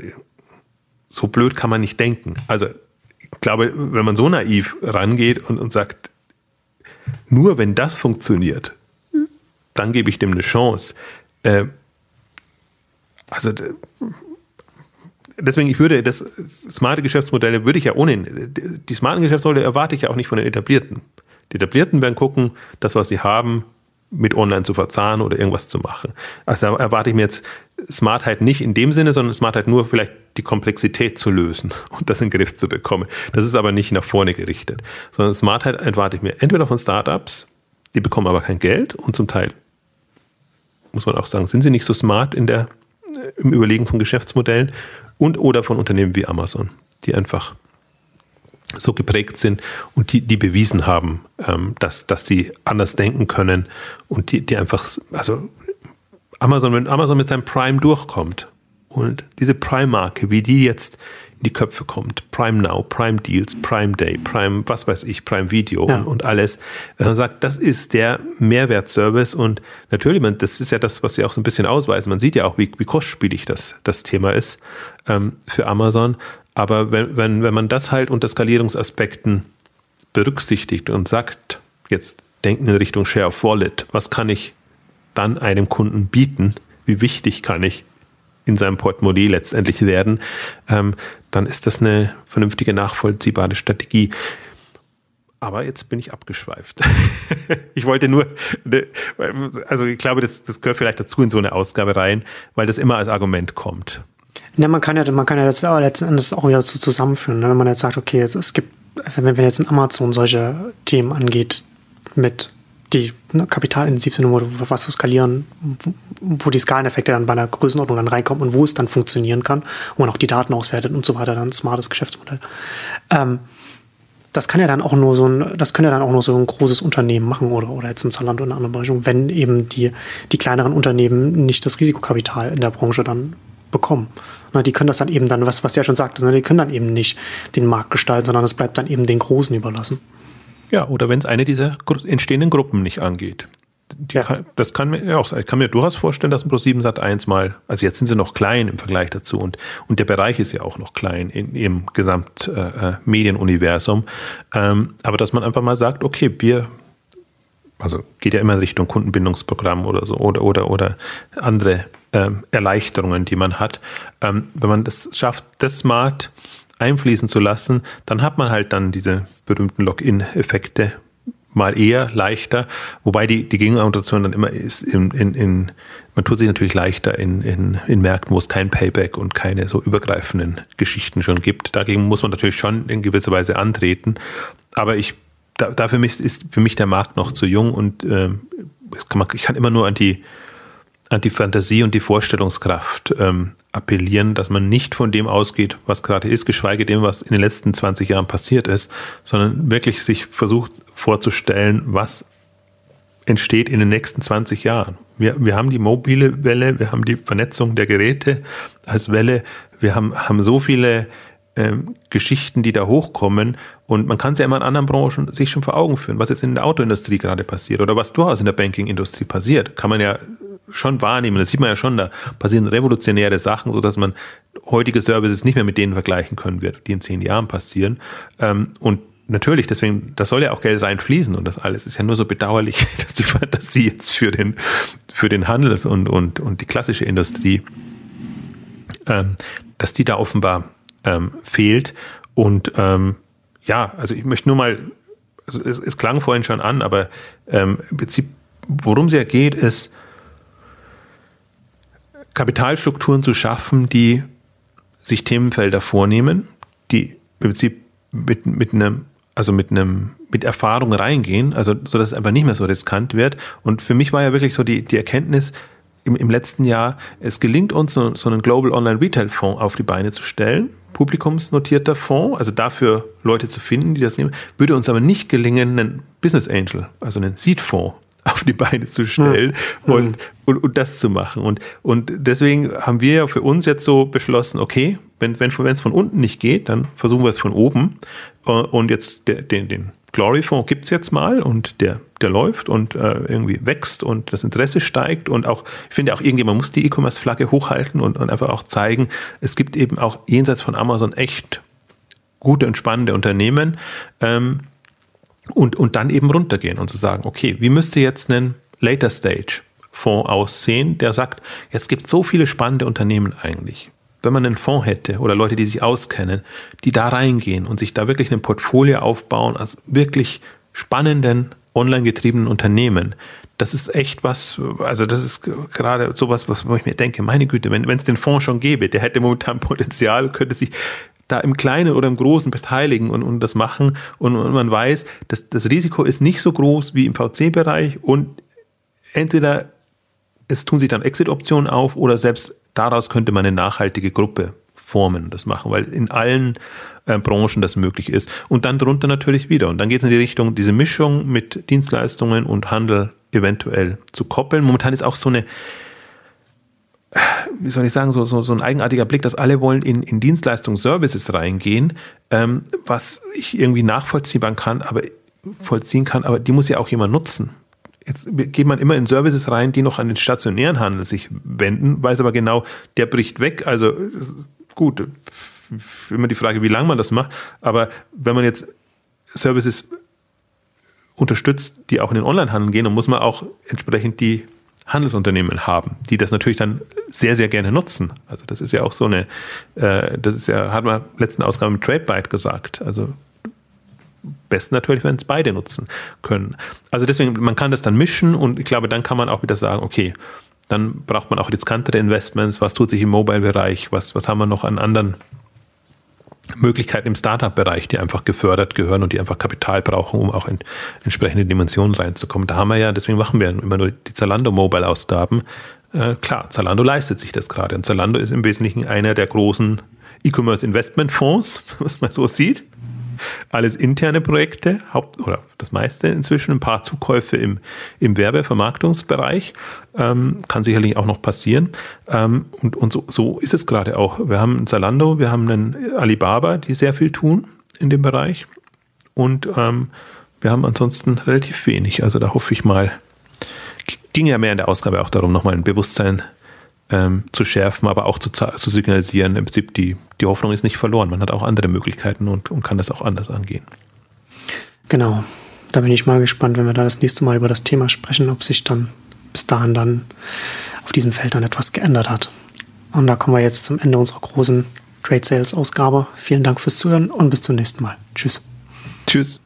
so blöd kann man nicht denken. Also ich glaube, wenn man so naiv rangeht und, und sagt, nur wenn das funktioniert, dann gebe ich dem eine Chance. Äh, also deswegen, ich würde das smarte Geschäftsmodelle würde ich ja ohnehin, die smarten Geschäftsmodelle erwarte ich ja auch nicht von den etablierten. Die etablierten werden gucken, das, was sie haben, mit online zu verzahnen oder irgendwas zu machen. Also da erwarte ich mir jetzt Smartheit nicht in dem Sinne, sondern Smartheit nur vielleicht die Komplexität zu lösen und das in den Griff zu bekommen. Das ist aber nicht nach vorne gerichtet, sondern Smartheit erwarte ich mir entweder von Startups, die bekommen aber kein Geld und zum Teil muss man auch sagen, sind sie nicht so smart in der, im Überlegen von Geschäftsmodellen und oder von Unternehmen wie Amazon, die einfach so geprägt sind und die, die bewiesen haben, ähm, dass, dass sie anders denken können und die, die einfach, also Amazon, wenn Amazon mit seinem Prime durchkommt und diese Prime-Marke, wie die jetzt in die Köpfe kommt, Prime Now, Prime Deals, Prime Day, Prime, was weiß ich, Prime Video ja. und, und, alles, man sagt, das ist der Mehrwertservice und natürlich, man, das ist ja das, was sie auch so ein bisschen ausweisen. Man sieht ja auch, wie, wie kostspielig das, das Thema ist ähm, für Amazon. Aber wenn, wenn, wenn man das halt unter Skalierungsaspekten berücksichtigt und sagt, jetzt denken in Richtung Share of Wallet, was kann ich dann einem Kunden bieten? Wie wichtig kann ich in seinem Portemonnaie letztendlich werden? Ähm, dann ist das eine vernünftige, nachvollziehbare Strategie. Aber jetzt bin ich abgeschweift. ich wollte nur, also ich glaube, das, das gehört vielleicht dazu in so eine Ausgabe rein, weil das immer als Argument kommt. Ja, man kann ja, man kann ja das letzten Endes auch wieder so zusammenführen, ne? wenn man jetzt sagt, okay, jetzt, es gibt, wenn, wenn jetzt ein Amazon solche Themen angeht, mit die ne, kapitalintensiv sind, was zu skalieren, wo die Skaleneffekte dann bei einer Größenordnung dann reinkommen und wo es dann funktionieren kann, wo man auch die Daten auswertet und so weiter, dann ein smartes Geschäftsmodell. Ähm, das kann ja dann auch nur so ein, das kann ja dann auch nur so ein großes Unternehmen machen oder, oder jetzt ein Zalando in einer anderen Branche, wenn eben die, die kleineren Unternehmen nicht das Risikokapital in der Branche dann bekommen. Na, die können das dann eben dann, was, was der schon sagte, ne, die können dann eben nicht den Markt gestalten, sondern es bleibt dann eben den Großen überlassen. Ja, oder wenn es eine dieser entstehenden Gruppen nicht angeht. ja. kann, das kann mir ja auch Ich kann mir durchaus vorstellen, dass ein Pro7 Sat 1 mal, also jetzt sind sie noch klein im Vergleich dazu und, und der Bereich ist ja auch noch klein in, im Gesamtmedienuniversum. Äh, äh ähm, aber dass man einfach mal sagt, okay, wir, also geht ja immer in Richtung Kundenbindungsprogramm oder so oder, oder, oder andere ähm, Erleichterungen, die man hat. Ähm, wenn man das schafft, das smart einfließen zu lassen, dann hat man halt dann diese berühmten Login-Effekte mal eher leichter, wobei die, die Gegenargumentation dann immer ist, in, in, in, man tut sich natürlich leichter in, in, in Märkten, wo es kein Payback und keine so übergreifenden Geschichten schon gibt. Dagegen muss man natürlich schon in gewisser Weise antreten. Aber ich, da, dafür ist für mich der Markt noch zu jung und äh, kann man, ich kann immer nur an die an die Fantasie und die Vorstellungskraft ähm, appellieren, dass man nicht von dem ausgeht, was gerade ist, geschweige dem, was in den letzten 20 Jahren passiert ist, sondern wirklich sich versucht vorzustellen, was entsteht in den nächsten 20 Jahren. Wir, wir haben die mobile Welle, wir haben die Vernetzung der Geräte als Welle, wir haben, haben so viele ähm, Geschichten, die da hochkommen. Und man kann es ja immer in anderen Branchen sich schon vor Augen führen, was jetzt in der Autoindustrie gerade passiert oder was durchaus in der Bankingindustrie passiert. Kann man ja schon wahrnehmen. Das sieht man ja schon, da passieren revolutionäre Sachen, sodass man heutige Services nicht mehr mit denen vergleichen können wird, die in zehn Jahren passieren. Ähm, und natürlich, deswegen, da soll ja auch Geld reinfließen und das alles ist ja nur so bedauerlich, dass die Fantasie jetzt für den, für den Handels- und, und, und die klassische Industrie, ähm, dass die da offenbar ähm, fehlt. Und ähm, ja, also ich möchte nur mal, also es, es klang vorhin schon an, aber ähm, im Prinzip, worum es ja geht, ist, Kapitalstrukturen zu schaffen, die sich Themenfelder vornehmen, die im Prinzip mit, mit einem, also mit einem, mit Erfahrung reingehen, also so dass es einfach nicht mehr so riskant wird. Und für mich war ja wirklich so die, die Erkenntnis im, im letzten Jahr, es gelingt uns, so, so einen Global Online Retail Fonds auf die Beine zu stellen, publikumsnotierter Fonds, also dafür Leute zu finden, die das nehmen, würde uns aber nicht gelingen, einen Business Angel, also einen Seed Fonds auf die Beine zu stellen mhm. und, und, und, das zu machen. Und, und deswegen haben wir ja für uns jetzt so beschlossen, okay, wenn wenn wenn, es von unten nicht geht, dann versuchen wir es von oben. Und jetzt den, den Glory-Fonds gibt es jetzt mal und der, der läuft und äh, irgendwie wächst und das Interesse steigt und auch, ich finde auch irgendjemand muss die E-Commerce-Flagge hochhalten und, und einfach auch zeigen, es gibt eben auch jenseits von Amazon echt gute und spannende Unternehmen. Ähm, und, und dann eben runtergehen und zu sagen, okay, wie müsste jetzt ein Later Stage Fonds aussehen, der sagt, jetzt gibt es so viele spannende Unternehmen eigentlich. Wenn man einen Fonds hätte oder Leute, die sich auskennen, die da reingehen und sich da wirklich ein Portfolio aufbauen als wirklich spannenden, online getriebenen Unternehmen, das ist echt was, also das ist gerade sowas, was, wo ich mir denke, meine Güte, wenn es den Fonds schon gäbe, der hätte momentan Potenzial, könnte sich da im Kleinen oder im Großen beteiligen und, und das machen. Und, und man weiß, dass das Risiko ist nicht so groß wie im VC-Bereich und entweder es tun sich dann Exit-Optionen auf oder selbst daraus könnte man eine nachhaltige Gruppe formen, das machen, weil in allen äh, Branchen das möglich ist. Und dann drunter natürlich wieder. Und dann geht es in die Richtung, diese Mischung mit Dienstleistungen und Handel eventuell zu koppeln. Momentan ist auch so eine wie soll ich sagen, so, so, so ein eigenartiger Blick, dass alle wollen in, in Dienstleistung Services reingehen, ähm, was ich irgendwie nachvollziehen kann, aber vollziehen kann, aber die muss ja auch jemand nutzen. Jetzt geht man immer in Services rein, die noch an den stationären Handel sich wenden, weiß aber genau, der bricht weg. Also gut, immer die Frage, wie lange man das macht. Aber wenn man jetzt Services unterstützt, die auch in den Onlinehandel gehen, dann muss man auch entsprechend die Handelsunternehmen haben, die das natürlich dann sehr, sehr gerne nutzen. Also das ist ja auch so eine, äh, das ist ja, hat man letzten Ausgabe mit TradeByte gesagt. Also besten natürlich, wenn es beide nutzen können. Also deswegen, man kann das dann mischen und ich glaube, dann kann man auch wieder sagen, okay, dann braucht man auch riskantere Investments, was tut sich im Mobile-Bereich, was, was haben wir noch an anderen Möglichkeiten im Startup-Bereich, die einfach gefördert gehören und die einfach Kapital brauchen, um auch in entsprechende Dimensionen reinzukommen. Da haben wir ja, deswegen machen wir immer nur die Zalando-Mobile-Ausgaben. Äh, klar, Zalando leistet sich das gerade. Und Zalando ist im Wesentlichen einer der großen E-Commerce-Investment-Fonds, was man so sieht alles interne Projekte, Haupt oder das meiste inzwischen, ein paar Zukäufe im, im Werbevermarktungsbereich. Ähm, kann sicherlich auch noch passieren. Ähm, und und so, so ist es gerade auch. Wir haben ein Zalando, wir haben einen Alibaba, die sehr viel tun in dem Bereich. Und ähm, wir haben ansonsten relativ wenig. Also da hoffe ich mal, ging ja mehr in der Ausgabe auch darum, nochmal ein Bewusstsein ähm, zu schärfen, aber auch zu, zu signalisieren, im Prinzip die, die Hoffnung ist nicht verloren. Man hat auch andere Möglichkeiten und, und kann das auch anders angehen. Genau. Da bin ich mal gespannt, wenn wir da das nächste Mal über das Thema sprechen, ob sich dann bis dahin dann auf diesem Feld dann etwas geändert hat. Und da kommen wir jetzt zum Ende unserer großen Trade Sales Ausgabe. Vielen Dank fürs Zuhören und bis zum nächsten Mal. Tschüss. Tschüss.